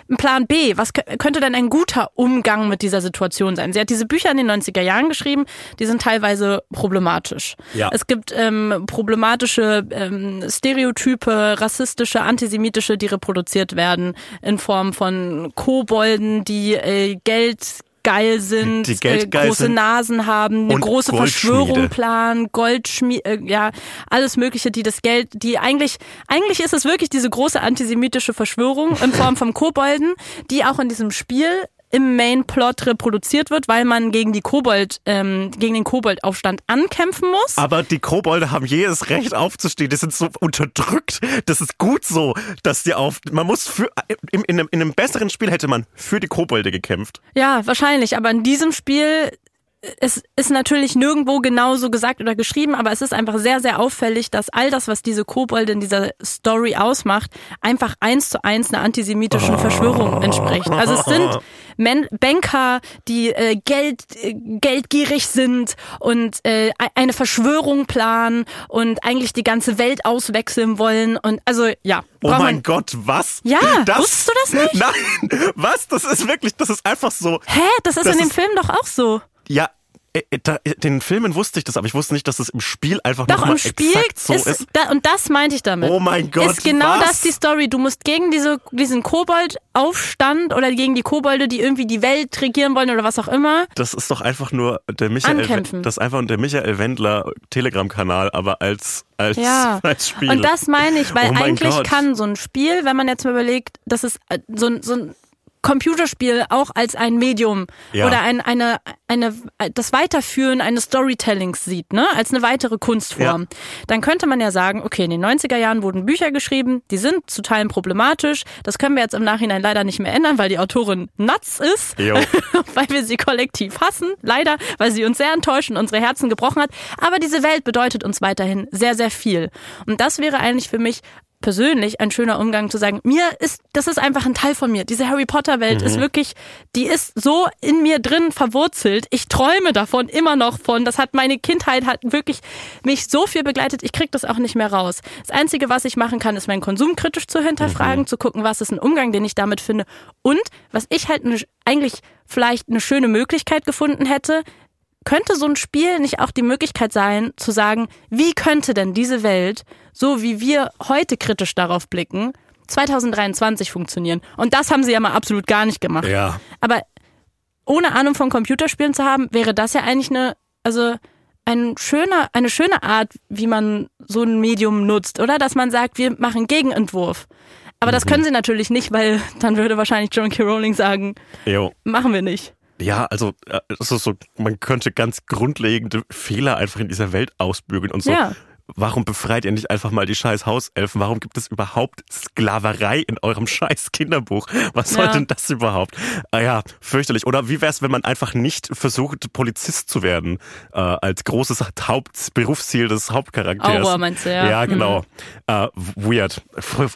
ein Plan B, was kö- könnte denn ein guter Umgang mit dieser Situation sein? Sie hat diese Bücher in den 90er Jahren geschrieben, die sind teilweise problematisch. Ja. Es gibt ähm, problematische ähm, Stereotype, rassistische, antisemitische, die reproduziert werden in Form von Kobolden, die äh, Geld geil sind, Die geldgeil äh, große sind. Nasen haben, eine große. Verschwörung planen, Goldschmied, äh, ja, alles Mögliche, die das Geld, die eigentlich, eigentlich ist es wirklich diese große antisemitische Verschwörung in Form von Kobolden, die auch in diesem Spiel im Main-Plot reproduziert wird, weil man gegen die Kobold, ähm, gegen den Koboldaufstand ankämpfen muss. Aber die Kobolde haben jedes Recht aufzustehen. Die sind so unterdrückt. Das ist gut so, dass die auf. Man muss für. In, in, einem, in einem besseren Spiel hätte man für die Kobolde gekämpft. Ja, wahrscheinlich. Aber in diesem Spiel es ist natürlich nirgendwo genauso gesagt oder geschrieben, aber es ist einfach sehr, sehr auffällig, dass all das, was diese Kobolde in dieser Story ausmacht, einfach eins zu eins einer antisemitischen Verschwörung entspricht. Also es sind Men Banker, die äh, Geld, äh, geldgierig sind und äh, eine Verschwörung planen und eigentlich die ganze Welt auswechseln wollen. Und also ja. Oh mein Gott, was? Ja, das, wusstest du das nicht? Nein, was? Das ist wirklich, das ist einfach so. Hä? Das ist Das in dem ist- Film doch auch so. Ja, äh, äh, äh, den Filmen wusste ich das, aber ich wusste nicht, dass es im Spiel einfach Doch, im Spiel exakt so ist, ist. Da, und das meinte ich damit. Oh mein Gott, Ist genau was? das die Story. Du musst gegen diese, diesen Kobold-Aufstand oder gegen die Kobolde, die irgendwie die Welt regieren wollen oder was auch immer. Das ist doch einfach nur der Michael, Ankämpfen. das ist einfach der Michael Wendler Telegram-Kanal, aber als als Ja. als Spiel. Und das meine ich, weil Oh eigentlich Gott. kann so ein Spiel, wenn man jetzt mal überlegt, dass es äh, so ein, so ein Computerspiel auch als ein Medium Ja. oder ein, eine, eine, das Weiterführen eines Storytellings sieht, ne, als eine weitere Kunstform, dann könnte man ja sagen, okay, in den 90er Jahren wurden Bücher geschrieben, die sind zu Teilen problematisch, das können wir jetzt im Nachhinein leider nicht mehr ändern, weil die Autorin nuts ist, weil wir sie kollektiv hassen, leider, weil sie uns sehr enttäuscht und unsere Herzen gebrochen hat, aber diese Welt bedeutet uns weiterhin sehr, sehr viel. Und das wäre eigentlich für mich persönlich ein schöner Umgang zu sagen, mir ist, das ist einfach ein Teil von mir. Diese Harry Potter Welt ist wirklich, die ist so in mir drin verwurzelt. Ich träume davon immer noch von. Das hat meine Kindheit hat wirklich mich so viel begleitet. Ich krieg das auch nicht mehr raus. Das einzige, was ich machen kann, ist meinen Konsum kritisch zu hinterfragen, zu gucken, was ist ein Umgang, den ich damit finde. Und was ich halt ne, eigentlich vielleicht eine schöne Möglichkeit gefunden hätte, könnte so ein Spiel nicht auch die Möglichkeit sein, zu sagen, wie könnte denn diese Welt, so wie wir heute kritisch darauf blicken, 2023 funktionieren? Und das haben sie ja mal absolut gar nicht gemacht. Ja. Aber ohne Ahnung von Computerspielen zu haben, wäre das ja eigentlich eine, also ein schöner, eine schöne Art, wie man so ein Medium nutzt, oder? Dass man sagt, wir machen Gegenentwurf. Aber das können sie natürlich nicht, weil dann würde wahrscheinlich John K. Rowling sagen, Jo. machen wir nicht. Ja, also äh, es ist so, man könnte ganz grundlegende Fehler einfach in dieser Welt ausbügeln und so. Ja. Warum befreit ihr nicht einfach mal die scheiß Hauselfen? Warum gibt es überhaupt Sklaverei in eurem scheiß Kinderbuch? Was soll Ja. denn das überhaupt? Ah ja, fürchterlich. Oder wie wär's, wenn man einfach nicht versucht, Polizist zu werden, äh, als großes Hauptberufsziel des Hauptcharakters? Auror meinst du, ja. Mhm. Ja, genau. Äh, weird.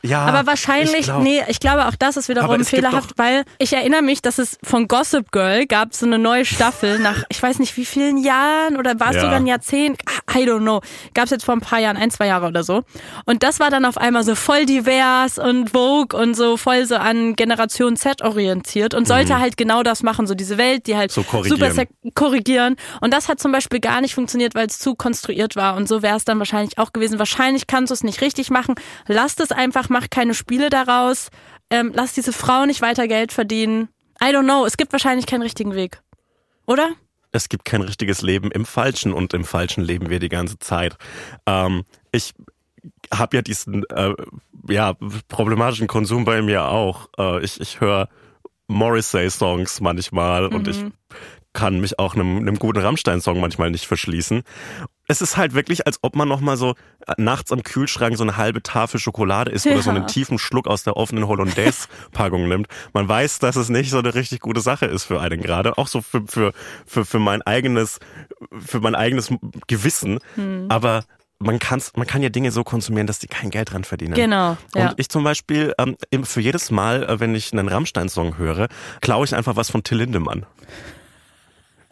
Ja, Aber wahrscheinlich, ich glaub- nee, ich glaube auch das ist wiederum es fehlerhaft, weil ich erinnere mich, dass es von Gossip Girl gab so eine neue Staffel nach, ich weiß nicht wie vielen Jahren oder war es Ja. sogar ein Jahrzehnt, I don't know, gab es jetzt vor ein paar Jahren, ein, zwei Jahre oder so. Und das war dann auf einmal so voll divers und Vogue und so voll so an Generation Z orientiert und sollte halt genau das machen, so diese Welt, die halt Mhm. So korrigieren. super korrigieren. Und das hat zum Beispiel gar nicht funktioniert, weil es zu konstruiert war. Und so wäre es dann wahrscheinlich auch gewesen. Wahrscheinlich kannst du es nicht richtig machen. Lasst es einfach, mach keine Spiele daraus. Ähm, lass diese Frau nicht weiter Geld verdienen. I don't know. Es gibt wahrscheinlich keinen richtigen Weg. Oder? Es gibt kein richtiges Leben im Falschen und im Falschen leben wir die ganze Zeit. Ähm, ich habe ja diesen äh, ja, problematischen Konsum bei mir auch. Äh, ich ich höre Morrissey-Songs manchmal und ich kann mich auch einem, einem guten Rammstein-Song manchmal nicht verschließen. Es ist halt wirklich, als ob man nochmal so äh, nachts am Kühlschrank so eine halbe Tafel Schokolade isst oder so Ja. einen tiefen Schluck aus der offenen Hollandaise-Packung nimmt. Man weiß, dass es nicht so eine richtig gute Sache ist für einen gerade. Auch so für, für, für, für mein eigenes, für mein eigenes Gewissen. Hm. Aber man, kann's, man kann ja Dinge so konsumieren, dass die kein Geld dran verdienen. Genau, ja. Und ich zum Beispiel, ähm, für jedes Mal, äh, wenn ich einen Rammstein-Song höre, klaue ich einfach was von Till Lindemann.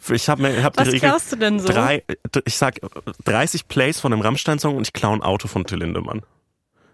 Ich habe mir hab Was die Regel, klaust du denn so? drei, ich sag äh, 30 Plays von einem Rammstein-Song und ich klaue ein Auto von Till Lindemann.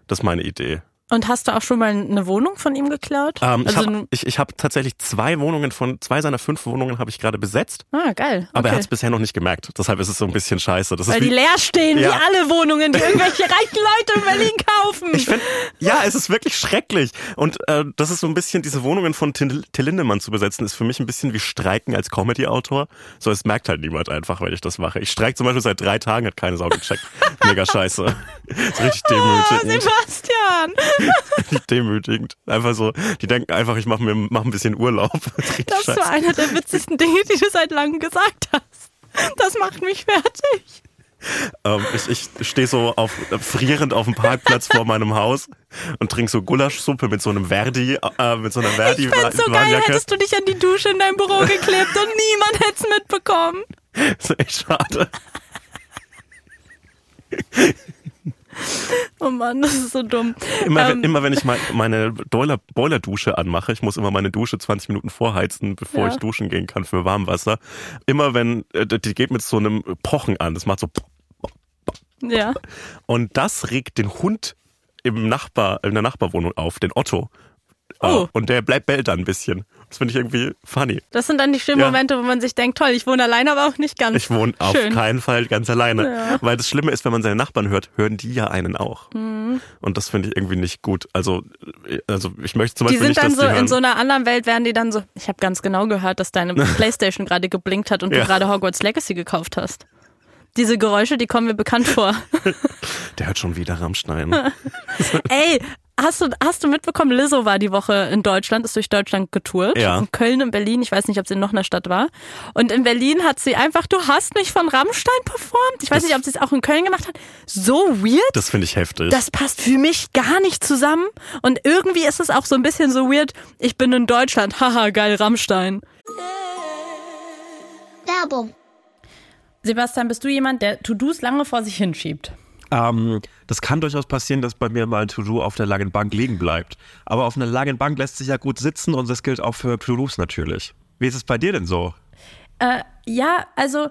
Das ist meine Idee. Und hast du auch schon mal eine Wohnung von ihm geklaut? Ähm, ich also, habe ich, ich hab tatsächlich zwei Wohnungen von, zwei seiner fünf Wohnungen habe ich gerade besetzt, ah, geil. aber er okay. hat es bisher noch nicht gemerkt. Deshalb ist es so ein bisschen scheiße. Das Weil die wie, leer stehen, Ja. wie alle Wohnungen, die irgendwelche reichen Leute in Berlin kaufen. Ich find, ja, es ist wirklich schrecklich. Und äh, das ist so ein bisschen, diese Wohnungen von Till, Lindemann zu besetzen, ist für mich ein bisschen wie Streiken als Comedy-Autor. So, es merkt halt niemand einfach, wenn ich das mache. Ich streik zum Beispiel seit drei Tagen, hat keine Sau gecheckt. Mega scheiße. richtig oh, demütigend. Sebastian, demütigend. Einfach so, die denken einfach, ich mache mir mach ein bisschen Urlaub. Das das scheiße. war einer der witzigsten Dinge, die du seit langem gesagt hast. Das macht mich fertig. Ähm, ich ich stehe so auf, frierend auf dem Parkplatz vor meinem Haus und trinke so Gulaschsuppe mit so einem Verdi, äh, mit so einer Verdi Ich fänd's so geil, hättest du dich an die Dusche in deinem Büro geklebt und niemand hätte es mitbekommen. Das ist echt schade. Oh Mann, das ist so dumm. Immer, Ähm, wenn, immer wenn ich mein, meine Boiler, Boilerdusche anmache, ich muss immer meine Dusche 20 Minuten vorheizen, bevor Ja. ich duschen gehen kann für Warmwasser. Immer wenn, äh, die geht mit so einem Pochen an, das macht so Ja. und das regt den Hund im Nachbar, in der Nachbarwohnung auf, den Otto. Äh, Oh. Und der bleibt bellt dann ein bisschen. Das finde ich irgendwie funny. Das sind dann die schönen Ja. Momente, wo man sich denkt, toll, ich wohne allein, aber auch nicht ganz Ich wohne auf schön. keinen Fall ganz alleine. Ja. Weil das Schlimme ist, wenn man seine Nachbarn hört, hören die ja einen auch. Mhm. Und das finde ich irgendwie nicht gut. Also, also ich möchte zum Die Beispiel sind nicht, dann dass so die hören. in so einer anderen Welt, werden die dann so. Ich habe ganz genau gehört, dass deine Playstation gerade geblinkt hat und Ja. du gerade Hogwarts Legacy gekauft hast. Diese Geräusche, die kommen mir bekannt vor. Der hört schon wieder Rammstein. Ey, hast du, hast du mitbekommen, Lizzo war die Woche in Deutschland, ist durch Deutschland getourt. Ja. In Köln, in Berlin, ich weiß nicht, ob sie in noch einer Stadt war. Und in Berlin hat sie einfach, du hast mich von Rammstein performt. Ich weiß Das- nicht, ob sie es auch in Köln gemacht hat. So weird. Das finde ich heftig. Das passt für mich gar nicht zusammen. Und irgendwie ist es auch so ein bisschen so weird. Ich bin in Deutschland. Haha, geil, Rammstein. Werbung. Sebastian, bist du jemand, der To-Dos lange vor sich hinschiebt? Ähm, das kann durchaus passieren, dass bei mir mal ein To-Do auf der langen Bank liegen bleibt. Aber auf einer langen Bank lässt sich ja gut sitzen und das gilt auch für To-Dos natürlich. Wie ist es bei dir denn so? Äh, ja, also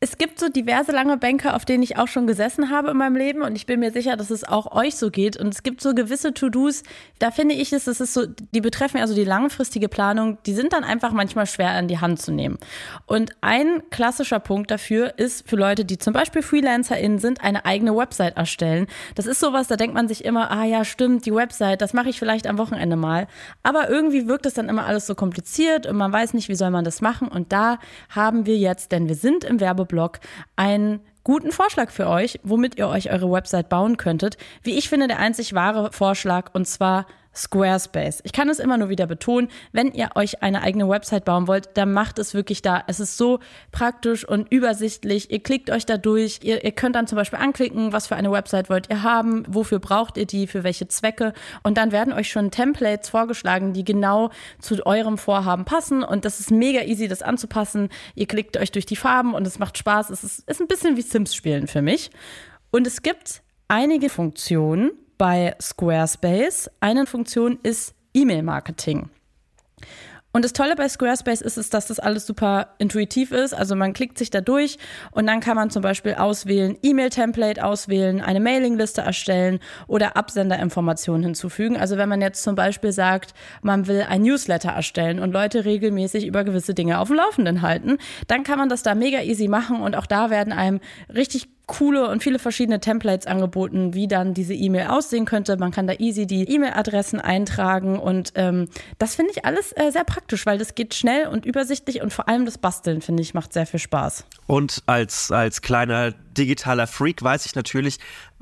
es gibt so diverse lange Bänke, auf denen ich auch schon gesessen habe in meinem Leben und ich bin mir sicher, dass es auch euch so geht. Und es gibt so gewisse To-Dos, da finde ich es, das ist so, die betreffen also die langfristige Planung, die sind dann einfach manchmal schwer in die Hand zu nehmen. Und ein klassischer Punkt dafür ist für Leute, die zum Beispiel FreelancerInnen sind, eine eigene Website erstellen. Das ist sowas, da denkt man sich immer, ah ja, stimmt, die Website, das mache ich vielleicht am Wochenende mal. Aber irgendwie wirkt es dann immer alles so kompliziert und man weiß nicht, wie soll man das machen. Und da haben wir jetzt, denn wir sind im Werbeblock, einen guten Vorschlag für euch, womit ihr euch eure Website bauen könntet. Wie ich finde, der einzig wahre Vorschlag und zwar Squarespace. Ich kann es immer nur wieder betonen, wenn ihr euch eine eigene Website bauen wollt, dann macht es wirklich da. Es ist so praktisch und übersichtlich. Ihr klickt euch da durch. Ihr, ihr könnt dann zum Beispiel anklicken, was für eine Website wollt ihr haben, wofür braucht ihr die, für welche Zwecke. Und dann werden euch schon Templates vorgeschlagen, die genau zu eurem Vorhaben passen. Und das ist mega easy, das anzupassen. Ihr klickt euch durch die Farben und es macht Spaß. Es ist, ist ein bisschen wie Sims spielen für mich. Und es gibt einige Funktionen bei Squarespace. Eine Funktion ist E-Mail-Marketing. Und das Tolle bei Squarespace ist es, dass das alles super intuitiv ist. Also man klickt sich da durch und dann kann man zum Beispiel auswählen, E-Mail-Template auswählen, eine Mailingliste erstellen oder Absenderinformationen hinzufügen. Also wenn man jetzt zum Beispiel sagt, man will ein Newsletter erstellen und Leute regelmäßig über gewisse Dinge auf dem Laufenden halten, dann kann man das da mega easy machen und auch da werden einem richtig coole und viele verschiedene Templates angeboten, wie dann diese E-Mail aussehen könnte. Man kann da easy die E-Mail-Adressen eintragen und ähm, das finde ich alles äh, sehr praktisch, weil das geht schnell und übersichtlich und vor allem das Basteln, finde ich, macht sehr viel Spaß. Und als, als kleiner digitaler Freak weiß ich natürlich,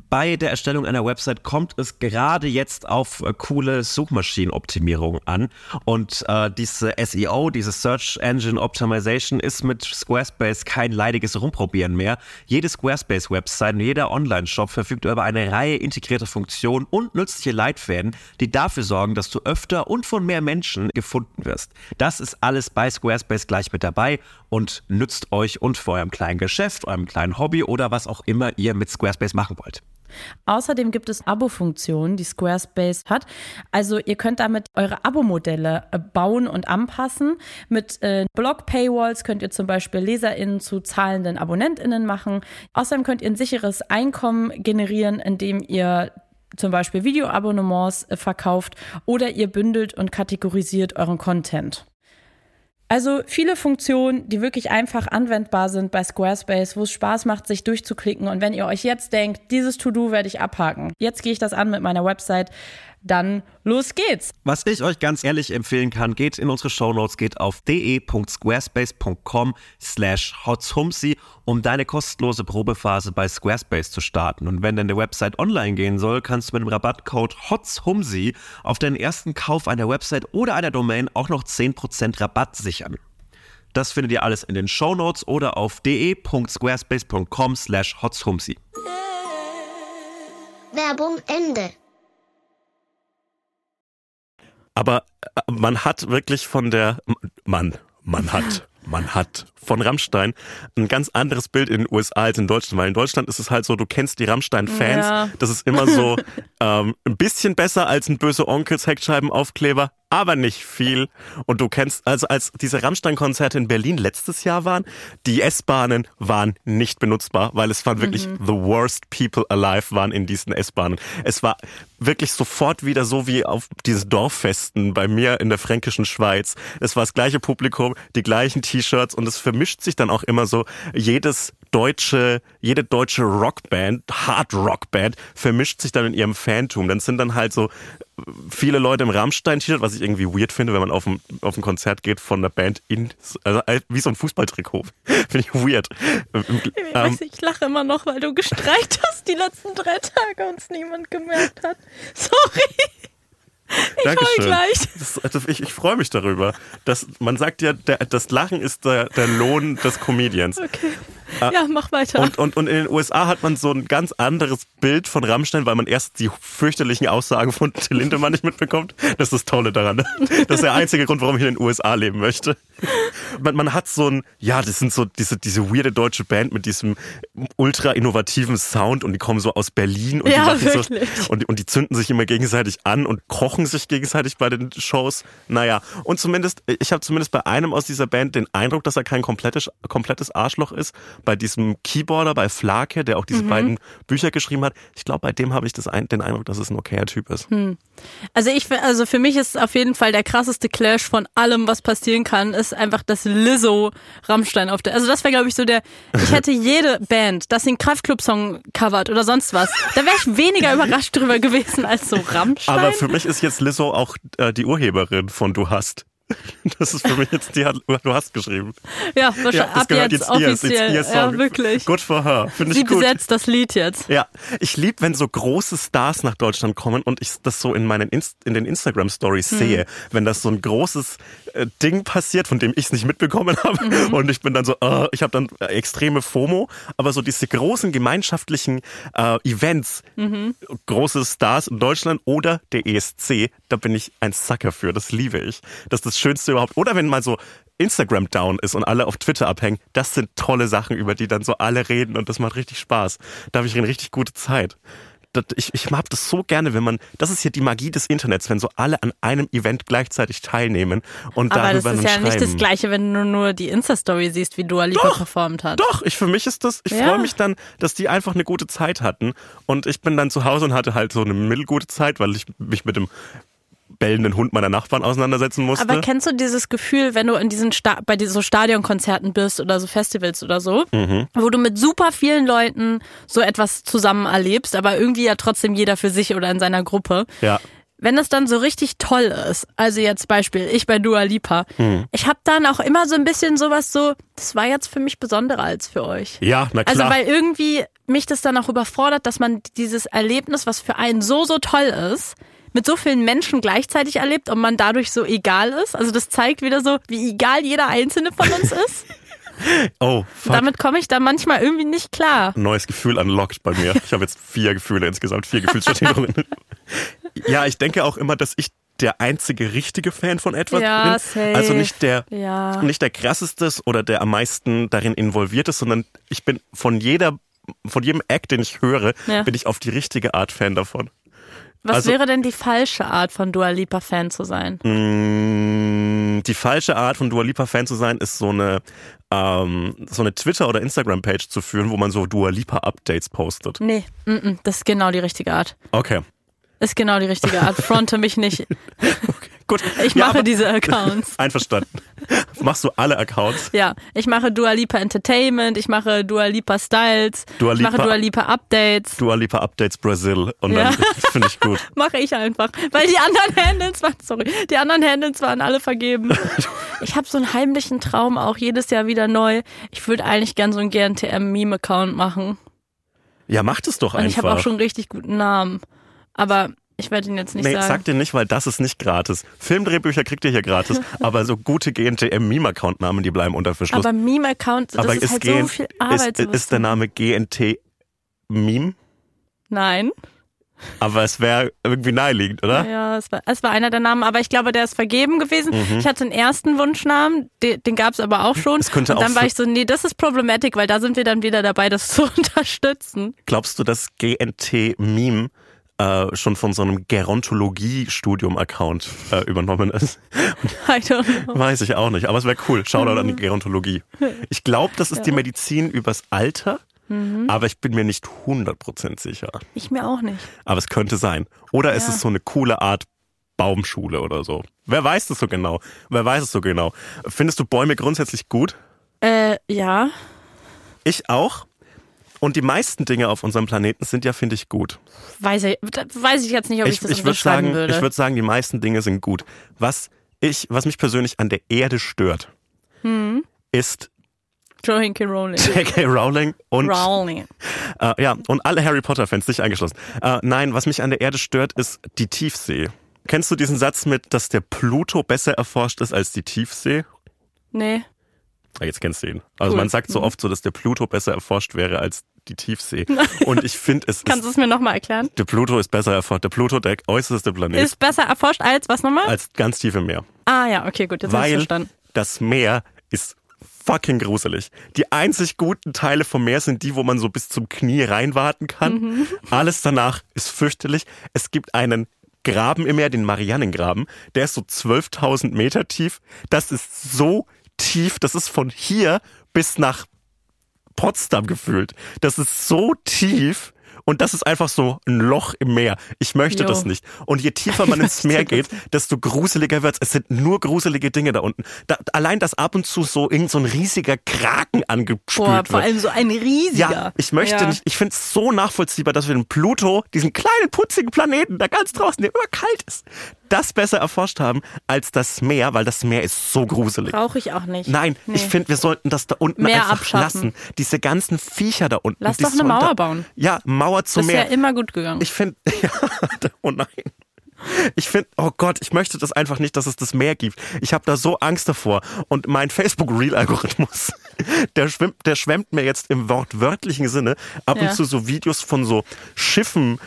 bei der Erstellung einer Website kommt es gerade jetzt auf äh, coole Suchmaschinenoptimierung an. Und äh, diese SEO, diese Search Engine Optimization, ist mit Squarespace kein leidiges Rumprobieren mehr. Jede Squarespace-Website und jeder Online-Shop verfügt über eine Reihe integrierter Funktionen und nützliche Leitfäden, die dafür sorgen, dass du öfter und von mehr Menschen gefunden wirst. Das ist alles bei Squarespace gleich mit dabei und nützt euch und für eurem kleinen Geschäft, eurem kleinen Hobby oder was auch immer ihr mit Squarespace machen wollt. Außerdem gibt es Abo-Funktionen, die Squarespace hat. Also ihr könnt damit eure Abo-Modelle äh, bauen und anpassen. Mit äh, Blog-Paywalls könnt ihr zum Beispiel LeserInnen zu zahlenden AbonnentInnen machen. Außerdem könnt ihr ein sicheres Einkommen generieren, indem ihr zum Beispiel Videoabonnements äh, verkauft oder ihr bündelt und kategorisiert euren Content. Also viele Funktionen, die wirklich einfach anwendbar sind bei Squarespace, wo es Spaß macht, sich durchzuklicken. Und wenn ihr euch jetzt denkt, dieses To-Do werde ich abhaken, jetzt gehe ich das an mit meiner Website, dann los geht's. Was ich euch ganz ehrlich empfehlen kann, geht in unsere Shownotes, geht auf de.squarespace.com slash hotzhumsi, um deine kostenlose Probephase bei Squarespace zu starten. Und wenn deine Website online gehen soll, kannst du mit dem Rabattcode hotzhumsi auf deinen ersten Kauf einer Website oder einer Domain auch noch 10% Rabatt sichern. Das findet ihr alles in den Shownotes oder auf de.squarespace.com slash hotzhumsi. Werbung Ende. Aber äh, man hat wirklich von der, Mann, man hat, man hat von Rammstein ein ganz anderes Bild in den USA als in Deutschland, weil in Deutschland ist es halt so, du kennst die Rammstein-Fans, Ja. das ist immer so ähm, ein bisschen besser als ein böse Onkels Heckscheibenaufkleber, aber nicht viel. Und du kennst, also als diese Rammstein-Konzerte in Berlin letztes Jahr waren, die S-Bahnen waren nicht benutzbar, weil es waren wirklich the worst people alive waren in diesen S-Bahnen. Es war wirklich sofort wieder so wie auf diese Dorffesten bei mir in der fränkischen Schweiz. Es war das gleiche Publikum, die gleichen T-Shirts und es vermischt sich dann auch immer so jedes deutsche, jede deutsche Rockband, Hard Rockband vermischt sich dann in ihrem Fantum. Dann sind dann halt so viele Leute im Rammstein-T-Shirt, was ich irgendwie weird finde, wenn man auf ein, auf ein Konzert geht von einer Band in, also wie so ein Fußballtrikot. finde ich weird. Ich, Ähm, weiß, ich lache immer noch, weil du gestreikt hast die letzten drei Tage und es niemand gemerkt hat. Sorry. Ich heul gleich. Das, also ich, ich freue mich darüber. Dass, man sagt ja, der, das Lachen ist der, der Lohn des Comedians. Okay. Ja, mach weiter. Ah. Und, und, und in den USA hat man so ein ganz anderes Bild von Rammstein, weil man erst die fürchterlichen Aussagen von Till Lindemann nicht mitbekommt. Das ist das Tolle daran. Das ist der einzige Grund, warum ich in den USA leben möchte. Man, man hat so ein, ja, das sind so diese, diese weirde deutsche Band mit diesem ultra innovativen Sound und die kommen so aus Berlin und Ja, die so und, und die zünden sich immer gegenseitig an und kochen sich gegenseitig bei den Shows. Naja, und zumindest, ich habe zumindest bei einem aus dieser Band den Eindruck, dass er kein komplettes, komplettes Arschloch ist. Bei diesem Keyboarder, bei Flake, der auch diese Mhm. beiden Bücher geschrieben hat. Ich glaube, bei dem habe ich das ein, den Eindruck, dass es ein okayer Typ ist. Also ich, also für mich ist auf jeden Fall der krasseste Clash von allem, was passieren kann, ist einfach das Lizzo Rammstein auf der. Also das wäre glaube ich so der. Ich hätte jede Band, dass sie einen Kraftclub-Song covert oder sonst was. Da wäre ich weniger überrascht drüber gewesen als so Rammstein. Aber für mich ist jetzt Lizzo auch äh, die Urheberin von Du hast. Das ist für mich jetzt, die Du hast geschrieben. ja, wahrscheinlich Ja, das ab gehört jetzt, jetzt ihr. Offiziell. ihr Song. ja, wirklich. Good for her. Finde Sie ich gut. besetzt das Lied jetzt. Ja, ich lieb, wenn so große Stars nach Deutschland kommen und ich das so in meinen Inst in den Instagram Stories Mhm. sehe, wenn das so ein großes äh, Ding passiert, von dem ich es nicht mitbekommen habe Mhm. und ich bin dann so, äh, ich habe dann äh, extreme FOMO, aber so diese großen gemeinschaftlichen äh, Events, Mhm. große Stars in Deutschland oder der ESC, da bin ich ein Sucker für, das liebe ich. Das ist das Schönste überhaupt. Oder wenn mal so Instagram down ist und alle auf Twitter abhängen, das sind tolle Sachen, über die dann so alle reden und das macht richtig Spaß. Da habe ich eine richtig gute Zeit. Das, ich, ich mag das so gerne, wenn man, das ist ja die Magie des Internets, wenn so alle an einem Event gleichzeitig teilnehmen und Aber das darüber ist dann ja nicht das schreiben. Gleiche, wenn du nur die Insta-Story siehst, wie Dua Lipa performt hat. Doch, ich für mich ist das, ich Ja. freue mich dann, dass die einfach eine gute Zeit hatten und ich bin dann zu Hause und hatte halt so eine mittelgute Zeit, weil ich mich mit dem bellenden Hund meiner Nachbarn auseinandersetzen musste. Aber kennst du dieses Gefühl, wenn du in diesen Sta bei diesen so Stadionkonzerten bist oder so Festivals oder so, Mhm. wo du mit super vielen Leuten so etwas zusammen erlebst, aber irgendwie ja trotzdem jeder für sich oder in seiner Gruppe. ja. wenn das dann so richtig toll ist, also jetzt Beispiel, ich bei Dua Lipa, ich habe dann auch immer so ein bisschen sowas so, das war jetzt für mich besonderer als für euch. Ja, na Also klar. weil irgendwie mich das dann auch überfordert, dass man dieses Erlebnis, was für einen so, so toll ist, mit so vielen Menschen gleichzeitig erlebt und man dadurch so egal ist. Also das zeigt wieder so, wie egal jeder Einzelne von uns ist. oh, fuck. Damit komme ich dann manchmal irgendwie nicht klar. neues Gefühl unlocked bei mir. Ich habe jetzt vier Gefühle insgesamt, vier Gefühlsvertiefungen. ja, ich denke auch immer, dass ich der einzige richtige Fan von etwas Ja, bin. safe. Also nicht der, Ja. nicht der krasseste oder der am meisten darin involviert ist, sondern ich bin von jeder, von jedem Act, den ich höre, Ja. bin ich auf die richtige Art Fan davon. Was Also- wäre denn die falsche Art von Dua Lipa Fan zu sein? Mm, Die falsche Art von Dua Lipa Fan zu sein, ist so eine, ähm, so eine Twitter- oder Instagram-Page zu führen, wo man so Dua Lipa Updates postet. Nee, mm -mm, das ist genau die richtige Art. Okay. Ist genau die richtige Art. Fronte mich nicht. Gut. Ich Ja, mache diese Accounts. Einverstanden. Machst du alle Accounts? Ja, ich mache Dua Lipa Entertainment, ich mache Dua Lipa Styles, Dua ich mache Lipa- Dua Lipa Updates. Dua Lipa Updates Brazil und Ja. dann finde ich gut. Mache ich einfach. Weil die anderen Handles waren, sorry, die anderen Handles waren alle vergeben. Ich habe so einen heimlichen Traum auch jedes Jahr wieder neu. Ich würde eigentlich gern so einen GNTM-Meme-Account machen. Ja, mach das doch Und einfach. ich habe auch schon einen richtig guten Namen. Aber ich werde ihn jetzt nicht nee, sagen. sag dir nicht, weil das ist nicht gratis. Filmdrehbücher kriegt ihr hier gratis, aber so gute GNTM-Meme-Account-Namen, die bleiben unter Verschluss. aber Meme-Account, das Aber ist, halt so viel Arbeit. ist, ist der Name GNT Meme? Nein. Aber es wäre irgendwie naheliegend, oder? Ja, es war, es war einer der Namen, aber ich glaube, der ist vergeben gewesen. Mhm. Ich hatte einen ersten Wunschnamen, den, den gab es aber auch schon. Es könnte und dann auch war ich so, nee, das ist Problematic, weil da sind wir dann wieder dabei, das zu unterstützen. Glaubst du, dass GNT Meme äh, schon von so einem Gerontologie-Studium-Account äh, übernommen ist? Weiß ich auch nicht, aber es wäre cool. Shoutout an die Mhm. Gerontologie. Ich glaube, das ist die Medizin übers Alter, Mhm. aber ich bin mir nicht 100% sicher. Ich mir auch nicht. Aber es könnte sein. Oder ist Ja. es so eine coole Art Baumschule oder so? Wer weiß es so genau? Wer weiß es so genau? Findest du Bäume grundsätzlich gut? Äh, ja. Ich auch. Und die meisten Dinge auf unserem Planeten sind ja, finde ich, gut. Weiß ich, weiß ich jetzt nicht, ob ich, Ich, das ich unterschreiben sagen, würde. ich würde sagen, die meisten Dinge sind gut. Was ich, was mich persönlich an der Erde stört, Hm. ist Joanne Rowling. J.K. Rowling und Rowling. Äh, ja, und alle Harry Potter-Fans, nicht eingeschlossen. Äh, nein, was mich an der Erde stört, ist die Tiefsee. Kennst du diesen Satz mit, dass der Pluto besser erforscht ist als die Tiefsee? Nee. Ah, jetzt kennst du ihn. Also Cool. man sagt so oft so, dass der Pluto besser erforscht wäre als die Tiefsee. Und ich finde, es Kannst du es mir nochmal erklären? der Pluto ist besser erforscht. Der Pluto, der äußerste Planet, Ist besser erforscht als was nochmal? als ganz tief im Meer. ah ja, okay, gut, jetzt Weil verstanden. das Meer ist fucking gruselig. Die einzig guten Teile vom Meer sind die, wo man so bis zum Knie reinwarten kann. Mhm. Alles danach ist fürchterlich. Es gibt einen Graben im Meer, den Marianengraben. Der ist so 12.000 Meter tief. Das ist so tief. Das ist von hier bis nach Potsdam gefühlt. Das ist so tief. Und das ist einfach so ein Loch im Meer. Ich möchte Jo. das nicht. Und je tiefer man ins Meer geht, desto gruseliger wird's. Es sind nur gruselige Dinge da unten. Da, allein, dass ab und zu so irgend so ein riesiger Kraken angespült Boah, wird. vor allem so ein riesiger. Ja, ich möchte Ja. nicht, ich finde es so nachvollziehbar, dass wir den Pluto, diesen kleinen putzigen Planeten, da ganz draußen, der immer kalt ist, das besser erforscht haben als das Meer, weil das Meer ist so gruselig. Brauche ich auch nicht. Nein, Nee. ich finde, wir sollten das da unten Meer einfach abschaffen. lassen. Diese ganzen Viecher da unten. Lass doch eine Mauer bauen. Ja, Mauer zum Das ist ja Meer. immer gut gegangen. ich finde, ja, oh nein. Ich finde, oh Gott, ich möchte das einfach nicht, dass es das Meer gibt. Ich habe da so Angst davor. Und mein Facebook-Reel-Algorithmus, der schwimmt, der schwemmt mir jetzt im wortwörtlichen Sinne ab Ja. und zu so Videos von so Schiffen,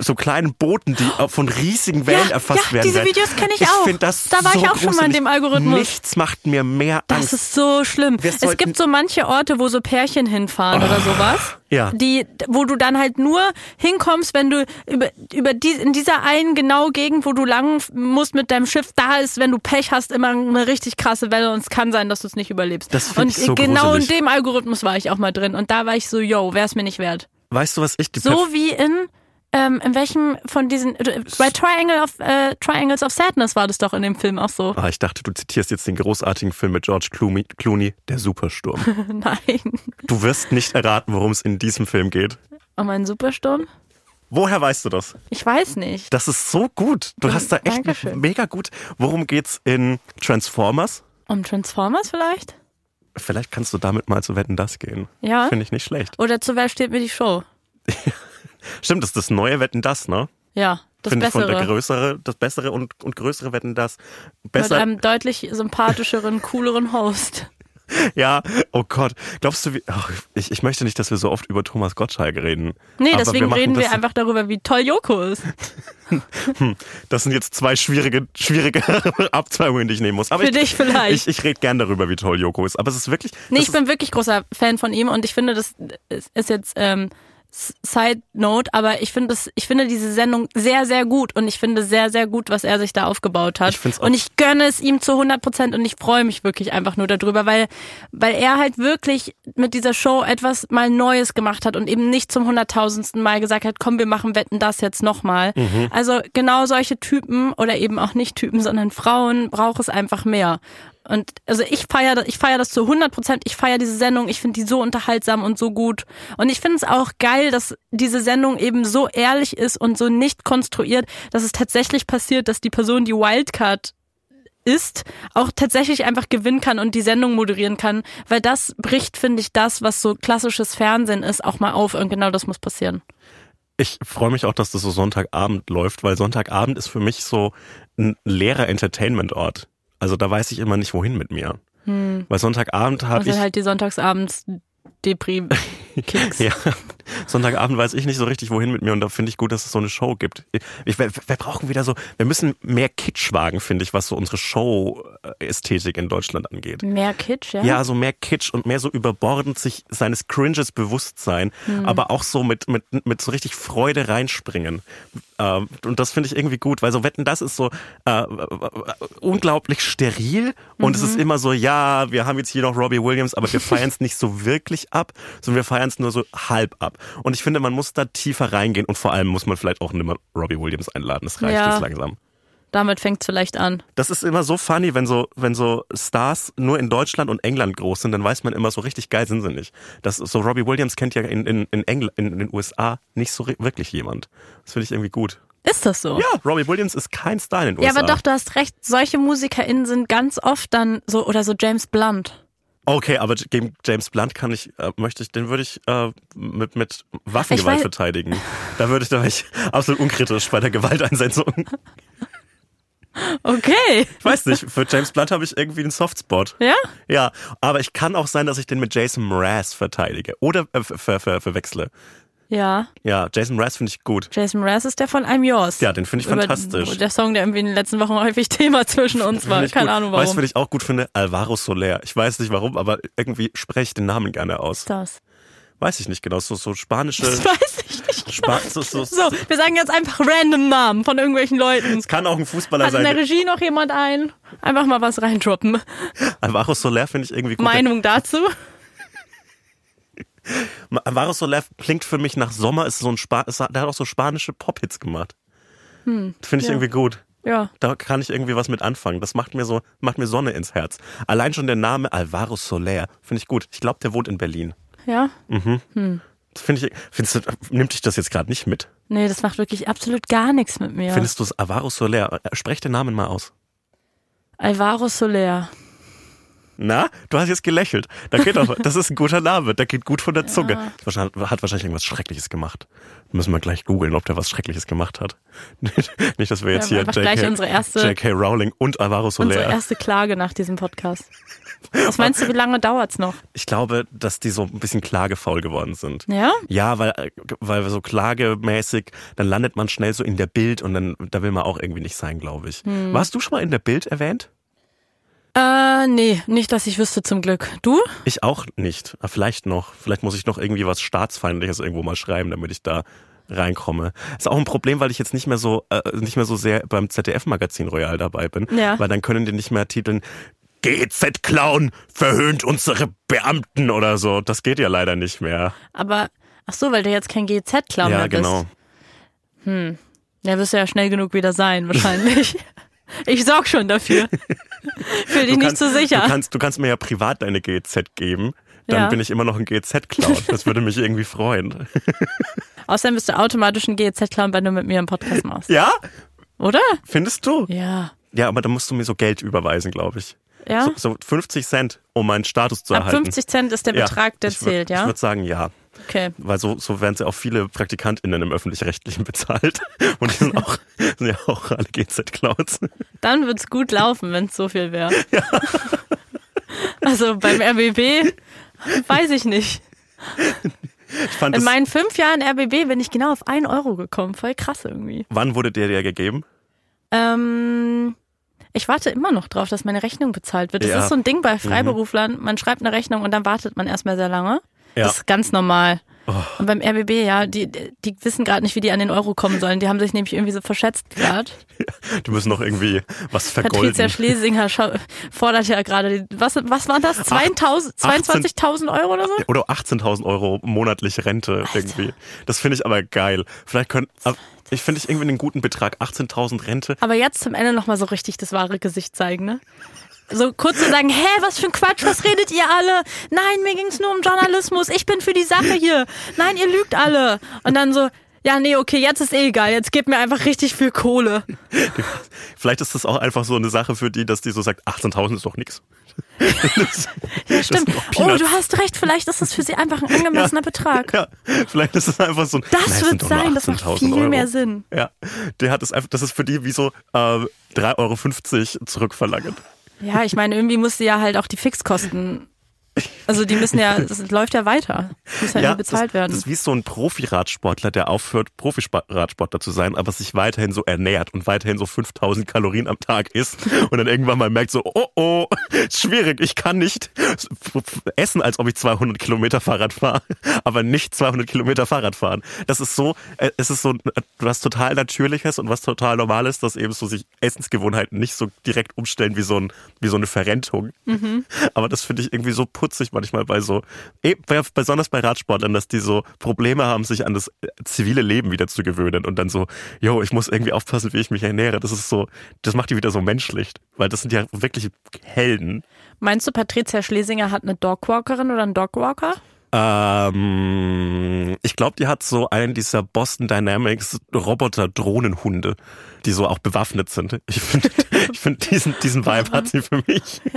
so kleinen Booten, die auch von riesigen Wellen Ja, erfasst ja, werden. diese. Videos kenn ich ich auch. Das Da war so ich auch schon mal in dem Algorithmus. Nichts macht mir mehr Das Angst. ist so schlimm. Wir Es gibt so manche Orte, wo so Pärchen hinfahren oder sowas. ja. Die, wo du dann halt nur hinkommst, wenn du über, über die, in dieser einen genau Gegend, wo du lang musst mit deinem Schiff, da ist, wenn du Pech hast, immer eine richtig krasse Welle und es kann sein, dass du es nicht überlebst. Das und ich so genau gruselig. in dem Algorithmus war ich auch mal drin und da war ich so, yo, wär's mir nicht wert. weißt du, was ich die So Perf- wie in, ähm, in welchem von diesen, bei Triangle of, äh, Triangles of Sadness war das doch in dem Film auch so. Ah, ich dachte, du zitierst jetzt den großartigen Film mit George Clooney, Clooney Der Supersturm. Nein. Du wirst nicht erraten, worum es in diesem Film geht. Um einen Supersturm? Woher weißt du das? Ich weiß nicht. Das ist so gut. Du hast da echt Dankeschön. mega gut. Worum geht's in Transformers? Um Transformers vielleicht? Vielleicht kannst du damit mal zu Wetten das gehen. Ja. Finde ich nicht schlecht. Oder zu wer steht mir die Show? Stimmt, das ist das neue Wetten das, ne? Ja, das Finde ich von der Bessere. größere, das bessere und, und größere Wetten das. Mit Besser. einem deutlich sympathischeren, cooleren Host. Ja, oh Gott. Glaubst du, wie, ach, ich, ich möchte nicht, dass wir so oft über Thomas Gottschalk reden. Nee, Aber deswegen machen reden wir einfach darüber, wie toll Joko ist. Das sind jetzt zwei schwierige, schwierige Abzweigungen, die ich nehmen muss. Aber Für ich, dich vielleicht. Ich, ich rede gern darüber, wie toll Joko ist. Aber es ist wirklich. Nee, ich bin wirklich großer Fan von ihm und ich finde, das ist jetzt ähm, Side Note, aber ich finde das, ich finde diese Sendung sehr, sehr gut und ich finde sehr, sehr gut, was er sich da aufgebaut hat. Ich find's auch- und ich gönne es ihm zu 100 Prozent und ich freue mich wirklich einfach nur darüber, weil, weil er halt wirklich mit dieser Show etwas mal Neues gemacht hat und eben nicht zum hunderttausendsten Mal gesagt hat, komm, wir machen Wetten das jetzt nochmal. Mhm. Also genau solche Typen oder eben auch nicht Typen, sondern Frauen braucht es einfach mehr. Und also ich feiere ich feier das zu 100 Prozent. Ich feiere diese Sendung. Ich finde die so unterhaltsam und so gut. Und ich finde es auch geil, dass diese Sendung eben so ehrlich ist und so nicht konstruiert, dass es tatsächlich passiert, dass die Person, die Wildcard ist, auch tatsächlich einfach gewinnen kann und die Sendung moderieren kann. Weil das bricht, finde ich, das, was so klassisches Fernsehen ist, auch mal auf. Und genau das muss passieren. Ich freue mich auch, dass das so Sonntagabend läuft, weil Sonntagabend ist für mich so ein leerer Entertainment-Ort. Also da weiß ich immer nicht, wohin mit mir. Weil Sonntagabend habe Also ich. halt die Sonntagsabends Depri-Kicks. Ja, Sonntagabend weiß ich nicht so richtig, wohin mit mir und da finde ich gut, dass es so eine Show gibt. Ich, wir, wir brauchen wieder so, wir müssen mehr Kitsch wagen, finde ich, was so unsere Show-Ästhetik in Deutschland angeht. Mehr Kitsch, ja? Ja, so mehr Kitsch und mehr so überbordend sich seines Cringes bewusst sein, Hm. aber auch so mit, mit, mit so richtig Freude reinspringen. Ähm, und das finde ich irgendwie gut, weil so Wetten, das ist so äh, äh, unglaublich steril und es Mhm. ist immer so, ja, wir haben jetzt hier noch Robbie Williams, aber wir feiern es nicht so wirklich ab, sondern wir feiern es nur so halb ab. Und ich finde, man muss da tiefer reingehen und vor allem muss man vielleicht auch nicht mehr Robbie Williams einladen. Das reicht Ja. jetzt langsam. Damit fängt's vielleicht an. Das ist immer so funny, wenn so, wenn so Stars nur in Deutschland und England groß sind, dann weiß man immer so richtig geil sind sie nicht. Das so Robbie Williams kennt ja in, in, in, Engl in den USA nicht so wirklich jemand. Das finde ich irgendwie gut. Ist das so? Ja, Robbie Williams ist kein Star in den Ja, USA. aber doch, du hast recht. Solche MusikerInnen sind ganz oft dann so, oder so James Blunt. Okay, aber gegen James Blunt kann ich, äh, möchte ich, den würde ich äh, mit, mit Waffengewalt verteidigen. Da würde ich, da ich absolut unkritisch bei der Gewalteinsetzung. Okay. Ich weiß nicht, für James Blunt habe ich irgendwie einen Softspot. Ja? Ja, aber ich kann auch sein, dass ich den mit Jason Mraz verteidige. Oder äh, ver, ver, verwechsle. Ja. Ja, Jason Mraz finde ich gut. Jason Mraz ist der von I'm Yours. Ja, den finde ich Über- fantastisch. Der Song, der irgendwie in den letzten Wochen häufig Thema zwischen uns war. Keine gut. Ahnung Weißt du, warum. wen ich auch gut finde? Alvaro Soler. Ich weiß nicht warum, aber irgendwie spreche ich den Namen gerne aus. das. Weiß ich nicht genau. So, so spanische. Das weiß ich nicht. Spa so, so, So, wir sagen jetzt einfach random Namen von irgendwelchen Leuten. Es kann auch ein Fußballer Hat in der sein. Regie noch jemand ein? Einfach mal was reindroppen. Alvaro Soler finde ich irgendwie gut. Meinung dazu? Alvaro Soler klingt für mich nach Sommer. Ist so ein Spa ist, der hat auch so spanische Pop-Hits gemacht. Finde ich Hm, ja. irgendwie gut. Ja. Da kann ich irgendwie was mit anfangen. Das macht mir so, macht mir Sonne ins Herz. Allein schon der Name Alvaro Soler finde ich gut. Ich glaube, der wohnt in Berlin. Ja? Das Finde ich, findest du, nimmt dich das jetzt gerade nicht mit? Nee, das macht wirklich absolut gar nichts mit mir. Findest du es Alvaro Soler? Äh, Sprech den Namen mal aus. Alvaro Soler. Na, du hast jetzt gelächelt. Da geht doch, das ist ein guter Name, der geht gut von der Zunge. Wahrscheinlich, hat wahrscheinlich irgendwas Schreckliches gemacht. Müssen wir gleich googeln, ob der was Schreckliches gemacht hat. Nicht, dass wir jetzt Wir hier JK, unsere erste- JK Rowling und Alvaro Unsere Soler. erste Klage nach diesem Podcast. Was meinst du, wie lange dauert's noch? Ich glaube, dass die so ein bisschen klagefaul geworden sind. Ja? Ja, weil, weil so klagemäßig, dann landet man schnell so in der Bild und dann, da will man auch irgendwie nicht sein, glaube ich. Hm. Warst du schon mal in der Bild erwähnt? Äh, nee, nicht, dass ich wüsste zum Glück. Du? Ich auch nicht. Aber vielleicht noch. Vielleicht muss ich noch irgendwie was Staatsfeindliches irgendwo mal schreiben, damit ich da reinkomme. Ist auch ein Problem, weil ich jetzt nicht mehr so äh, nicht mehr so sehr beim ZDF-Magazin Royal dabei bin. Ja. Weil dann können die nicht mehr titeln GZ-Clown verhöhnt unsere Beamten oder so. Das geht ja leider nicht mehr. Aber, ach so, weil du jetzt kein GZ-Clown ja, mehr bist. genau. Ja, wirst du ja schnell genug wieder sein, wahrscheinlich. ich sorg schon dafür. Fühl dich nicht so sicher. Du kannst, du kannst mir ja privat deine GZ geben. Dann Ja. bin ich immer noch ein GZ-Clown. Das würde mich irgendwie freuen. Außerdem bist du automatisch ein GEZ-Clown, wenn du mit mir einen Podcast machst. Ja? Oder? Findest du? Ja. Ja, aber da musst du mir so Geld überweisen, glaube ich. Ja? So, so 50 Cent, um meinen Status zu Ab erhalten. 50 Cent ist der Ja, Betrag, der ich würd- zählt, Ich ja? würde sagen, ja. Okay. Weil so, so werden sie auch viele PraktikantInnen im Öffentlich-Rechtlichen bezahlt. Und die sind auch, sind ja auch alle GZ-Clouds. Dann wird's gut laufen, wenn es so viel wäre. Also beim RBB weiß ich nicht. Ich fand In meinen fünf Jahren RBB bin ich genau auf einen Euro gekommen. Voll krass irgendwie. wann wurde der dir gegeben? Ähm, ich warte immer noch drauf, dass meine Rechnung bezahlt wird. Das Ja. Mhm. ist so ein Ding bei Freiberuflern. Man schreibt eine Rechnung und dann wartet man erstmal sehr lange. Ja. Oh. Das ist ganz normal. Und beim RBB, ja, die, die wissen gerade nicht, wie die an den Euro kommen sollen. Die haben sich nämlich irgendwie so verschätzt gerade. Die müssen noch irgendwie was vergolden. Patricia Schlesinger fordert ja gerade, was, was waren das? 2000 22.000 Euro oder so? Oder 18.000 Euro monatliche Rente irgendwie. Das finde ich aber geil. Vielleicht können, aber ich finde ich irgendwie einen guten Betrag. 18.000 Rente. Aber jetzt zum Ende nochmal so richtig das wahre Gesicht zeigen, ne? So kurz zu sagen, hä, was für ein Quatsch, was redet ihr alle? Nein, mir ging's nur um Journalismus, ich bin für die Sache hier. Nein, ihr lügt alle. Und dann so, ja, nee, okay, jetzt ist eh egal, jetzt gebt mir einfach richtig viel Kohle. Vielleicht ist das auch einfach so eine Sache für die, dass die so sagt, 18.000 ist doch nix. Ja, stimmt. Oh, du hast recht, vielleicht ist das für sie einfach ein angemessener Betrag. Ja, vielleicht ist es einfach so ein. Das es wird sein, das macht 18.000 viel Euro. mehr Sinn. Ja, der hat es einfach, das ist für die wie so äh, 3,50 Euro zurückverlangen. Ja, ich meine, irgendwie musst du ja halt auch die Fixkosten, also die müssen ja, das läuft ja weiter. Muss ja, irgendwie bezahlt das, werden. Das ist wie so ein Profiradsportler, der aufhört, Profiradsportler zu sein, aber sich weiterhin so ernährt und weiterhin so 5000 Kalorien am Tag isst und dann irgendwann mal merkt so, oh oh, schwierig, ich kann nicht essen, als ob ich 200 Kilometer Fahrrad fahre, aber nicht 200 Kilometer Fahrrad fahren. Das ist so, äh, es ist so was total Natürliches und was total Normales, dass eben so sich Essensgewohnheiten nicht so direkt umstellen wie so, ein, wie so eine Verrentung. Aber das finde ich irgendwie so putzig manchmal bei so, eh, besonders bei Radsportlern, dass die so Probleme haben, sich an das äh, zivile Leben wieder zu gewöhnen und dann so, yo, ich muss irgendwie aufpassen, wie ich mich ernähre. Das ist so, das macht die wieder so menschlich, weil das sind ja wirklich Helden. Meinst du, Patricia Schlesinger hat eine Dogwalkerin oder einen Dogwalker? Ähm, ich glaube, die hat so einen dieser Boston Dynamics Roboter-Drohnenhunde, die so auch bewaffnet sind. Ich finde, ich finde diesen, diesen Vibe hat sie für mich.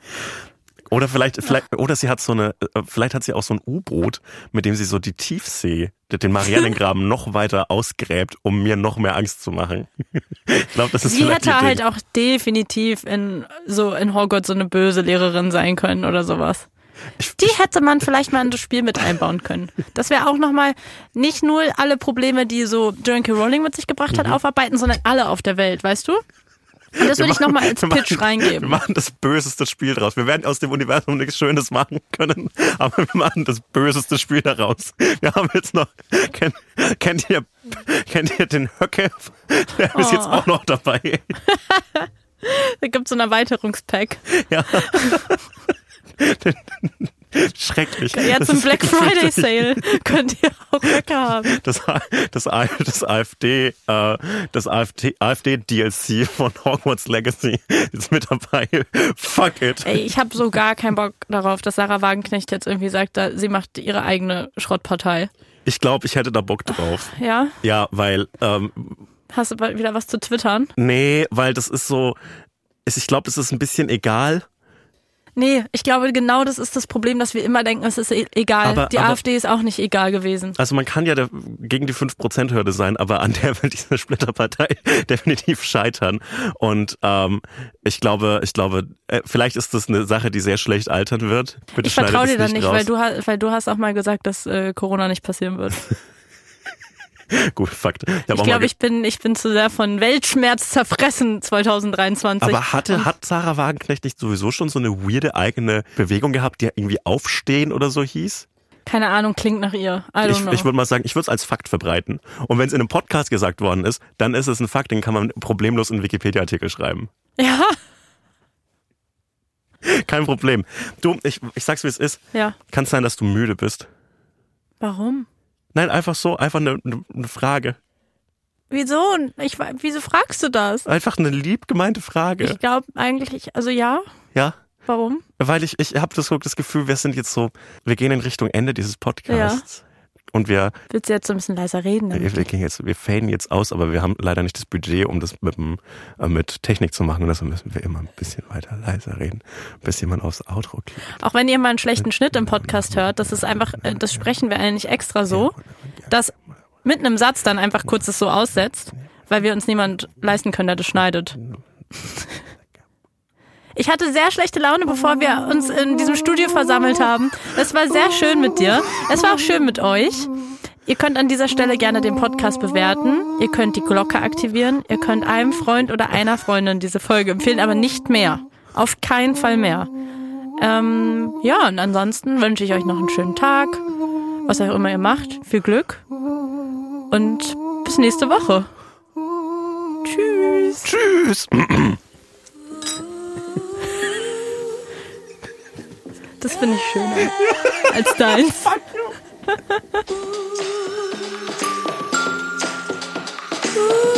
Oder vielleicht, vielleicht, oder sie hat so eine, äh, vielleicht hat sie auch so ein U-Boot, mit dem sie so die Tiefsee, den Marianengraben noch weiter ausgräbt, um mir noch mehr Angst zu machen. Ich glaube, das ist Sie hätte halt auch definitiv in so in Hogwarts so eine böse Lehrerin sein können oder sowas. Die hätte man vielleicht mal in das Spiel mit einbauen können. Das wäre auch nochmal nicht nur alle Probleme, die so J.K. Rowling mit sich gebracht hat, aufarbeiten, sondern alle auf der Welt, weißt du? Und das will ich nochmal als Pitch machen, reingeben. Wir machen das böseste Spiel draus. Wir werden aus dem Universum nichts Schönes machen können, aber wir machen das böseste Spiel daraus. Wir haben jetzt noch, kennt, kennt ihr, kennt ihr den Höcke? Der ist jetzt Oh. auch noch dabei. Da gibt's so ein Erweiterungspack. Ja. Schrecklich. Im ist Black. Friday Sale könnt ihr auch Röcke haben. Das, das, das AfD, äh, das AfD, AfD DLC von Hogwarts Legacy ist mit dabei. Fuck it. Ey, ich habe so gar keinen Bock darauf, dass Sarah Wagenknecht jetzt irgendwie sagt, da, sie macht ihre eigene Schrottpartei. Ich glaube, ich hätte da Bock drauf. Ja? Ja, weil ähm, Hast du bald wieder was zu twittern? Nee, weil das ist so, ich glaube, es ist ein bisschen egal. Nee, ich glaube, genau das ist das Problem, dass wir immer denken, es ist e- egal. Aber- Die aber- AfD ist auch nicht egal gewesen. Also man kann ja der, gegen die 5%-Hürde sein, aber an der wird diese Splitterpartei definitiv scheitern. Und ähm, ich glaube, ich glaube, äh, vielleicht ist das eine Sache, die sehr schlecht altern wird. Bitte Ich vertraue dir dann nicht, raus. weil du, weil du hast auch mal gesagt, dass äh, Corona nicht passieren wird. Gut, Fakt. Ich, hab Ich glaube, ich bin, ich bin zu sehr von Weltschmerz zerfressen 2023. aber hatte, hat Sarah Wagenknecht nicht sowieso schon so eine weirde eigene Bewegung gehabt, die irgendwie Aufstehen oder so hieß? Keine Ahnung, klingt nach ihr. Ich, know. ich würde mal sagen, ich würde es als Fakt verbreiten. Und wenn es in einem Podcast gesagt worden ist, dann ist es ein Fakt, den kann man problemlos in einen Wikipedia-Artikel schreiben. ja, Kein Problem. Du, ich, ich sag's wie es ist. ja. Kann es sein, dass du müde bist? Warum? Nein, einfach so, einfach eine, eine, Frage. Wieso? Ich, wieso fragst du das? Einfach eine lieb gemeinte Frage. Ich glaube eigentlich, also ja. ja? Warum? Weil ich, ich habe das, das Gefühl, wir sind jetzt so, wir gehen in Richtung Ende dieses Podcasts. Und wir, Willst du jetzt so ein bisschen leiser reden? wir, damit wir, gehen jetzt, wir faden jetzt aus, aber wir haben leider nicht das Budget, um das mit, dem, äh, mit Technik zu machen. Und deshalb müssen wir immer ein bisschen weiter leiser reden, bis jemand aufs Outro klickt. Auch wenn ihr mal einen schlechten Schnitt im Podcast hört, das ist einfach, äh, das sprechen wir eigentlich extra so, dass mit einem Satz dann einfach kurz das so aussetzt, weil wir uns niemand leisten können, der das schneidet. Ich hatte sehr schlechte Laune, bevor wir uns in diesem Studio versammelt haben. Es war sehr schön mit dir. Es war auch schön mit euch. Ihr könnt an dieser Stelle gerne den Podcast bewerten. Ihr könnt die Glocke aktivieren. Ihr könnt einem Freund oder einer Freundin diese Folge empfehlen, aber nicht mehr. Auf keinen Fall mehr. Ähm, ja, und ansonsten wünsche ich euch noch einen schönen Tag. Was auch immer ihr macht. Viel Glück. Und bis nächste Woche. Tschüss. Tschüss! Das finde ich schöner als deins. Hotz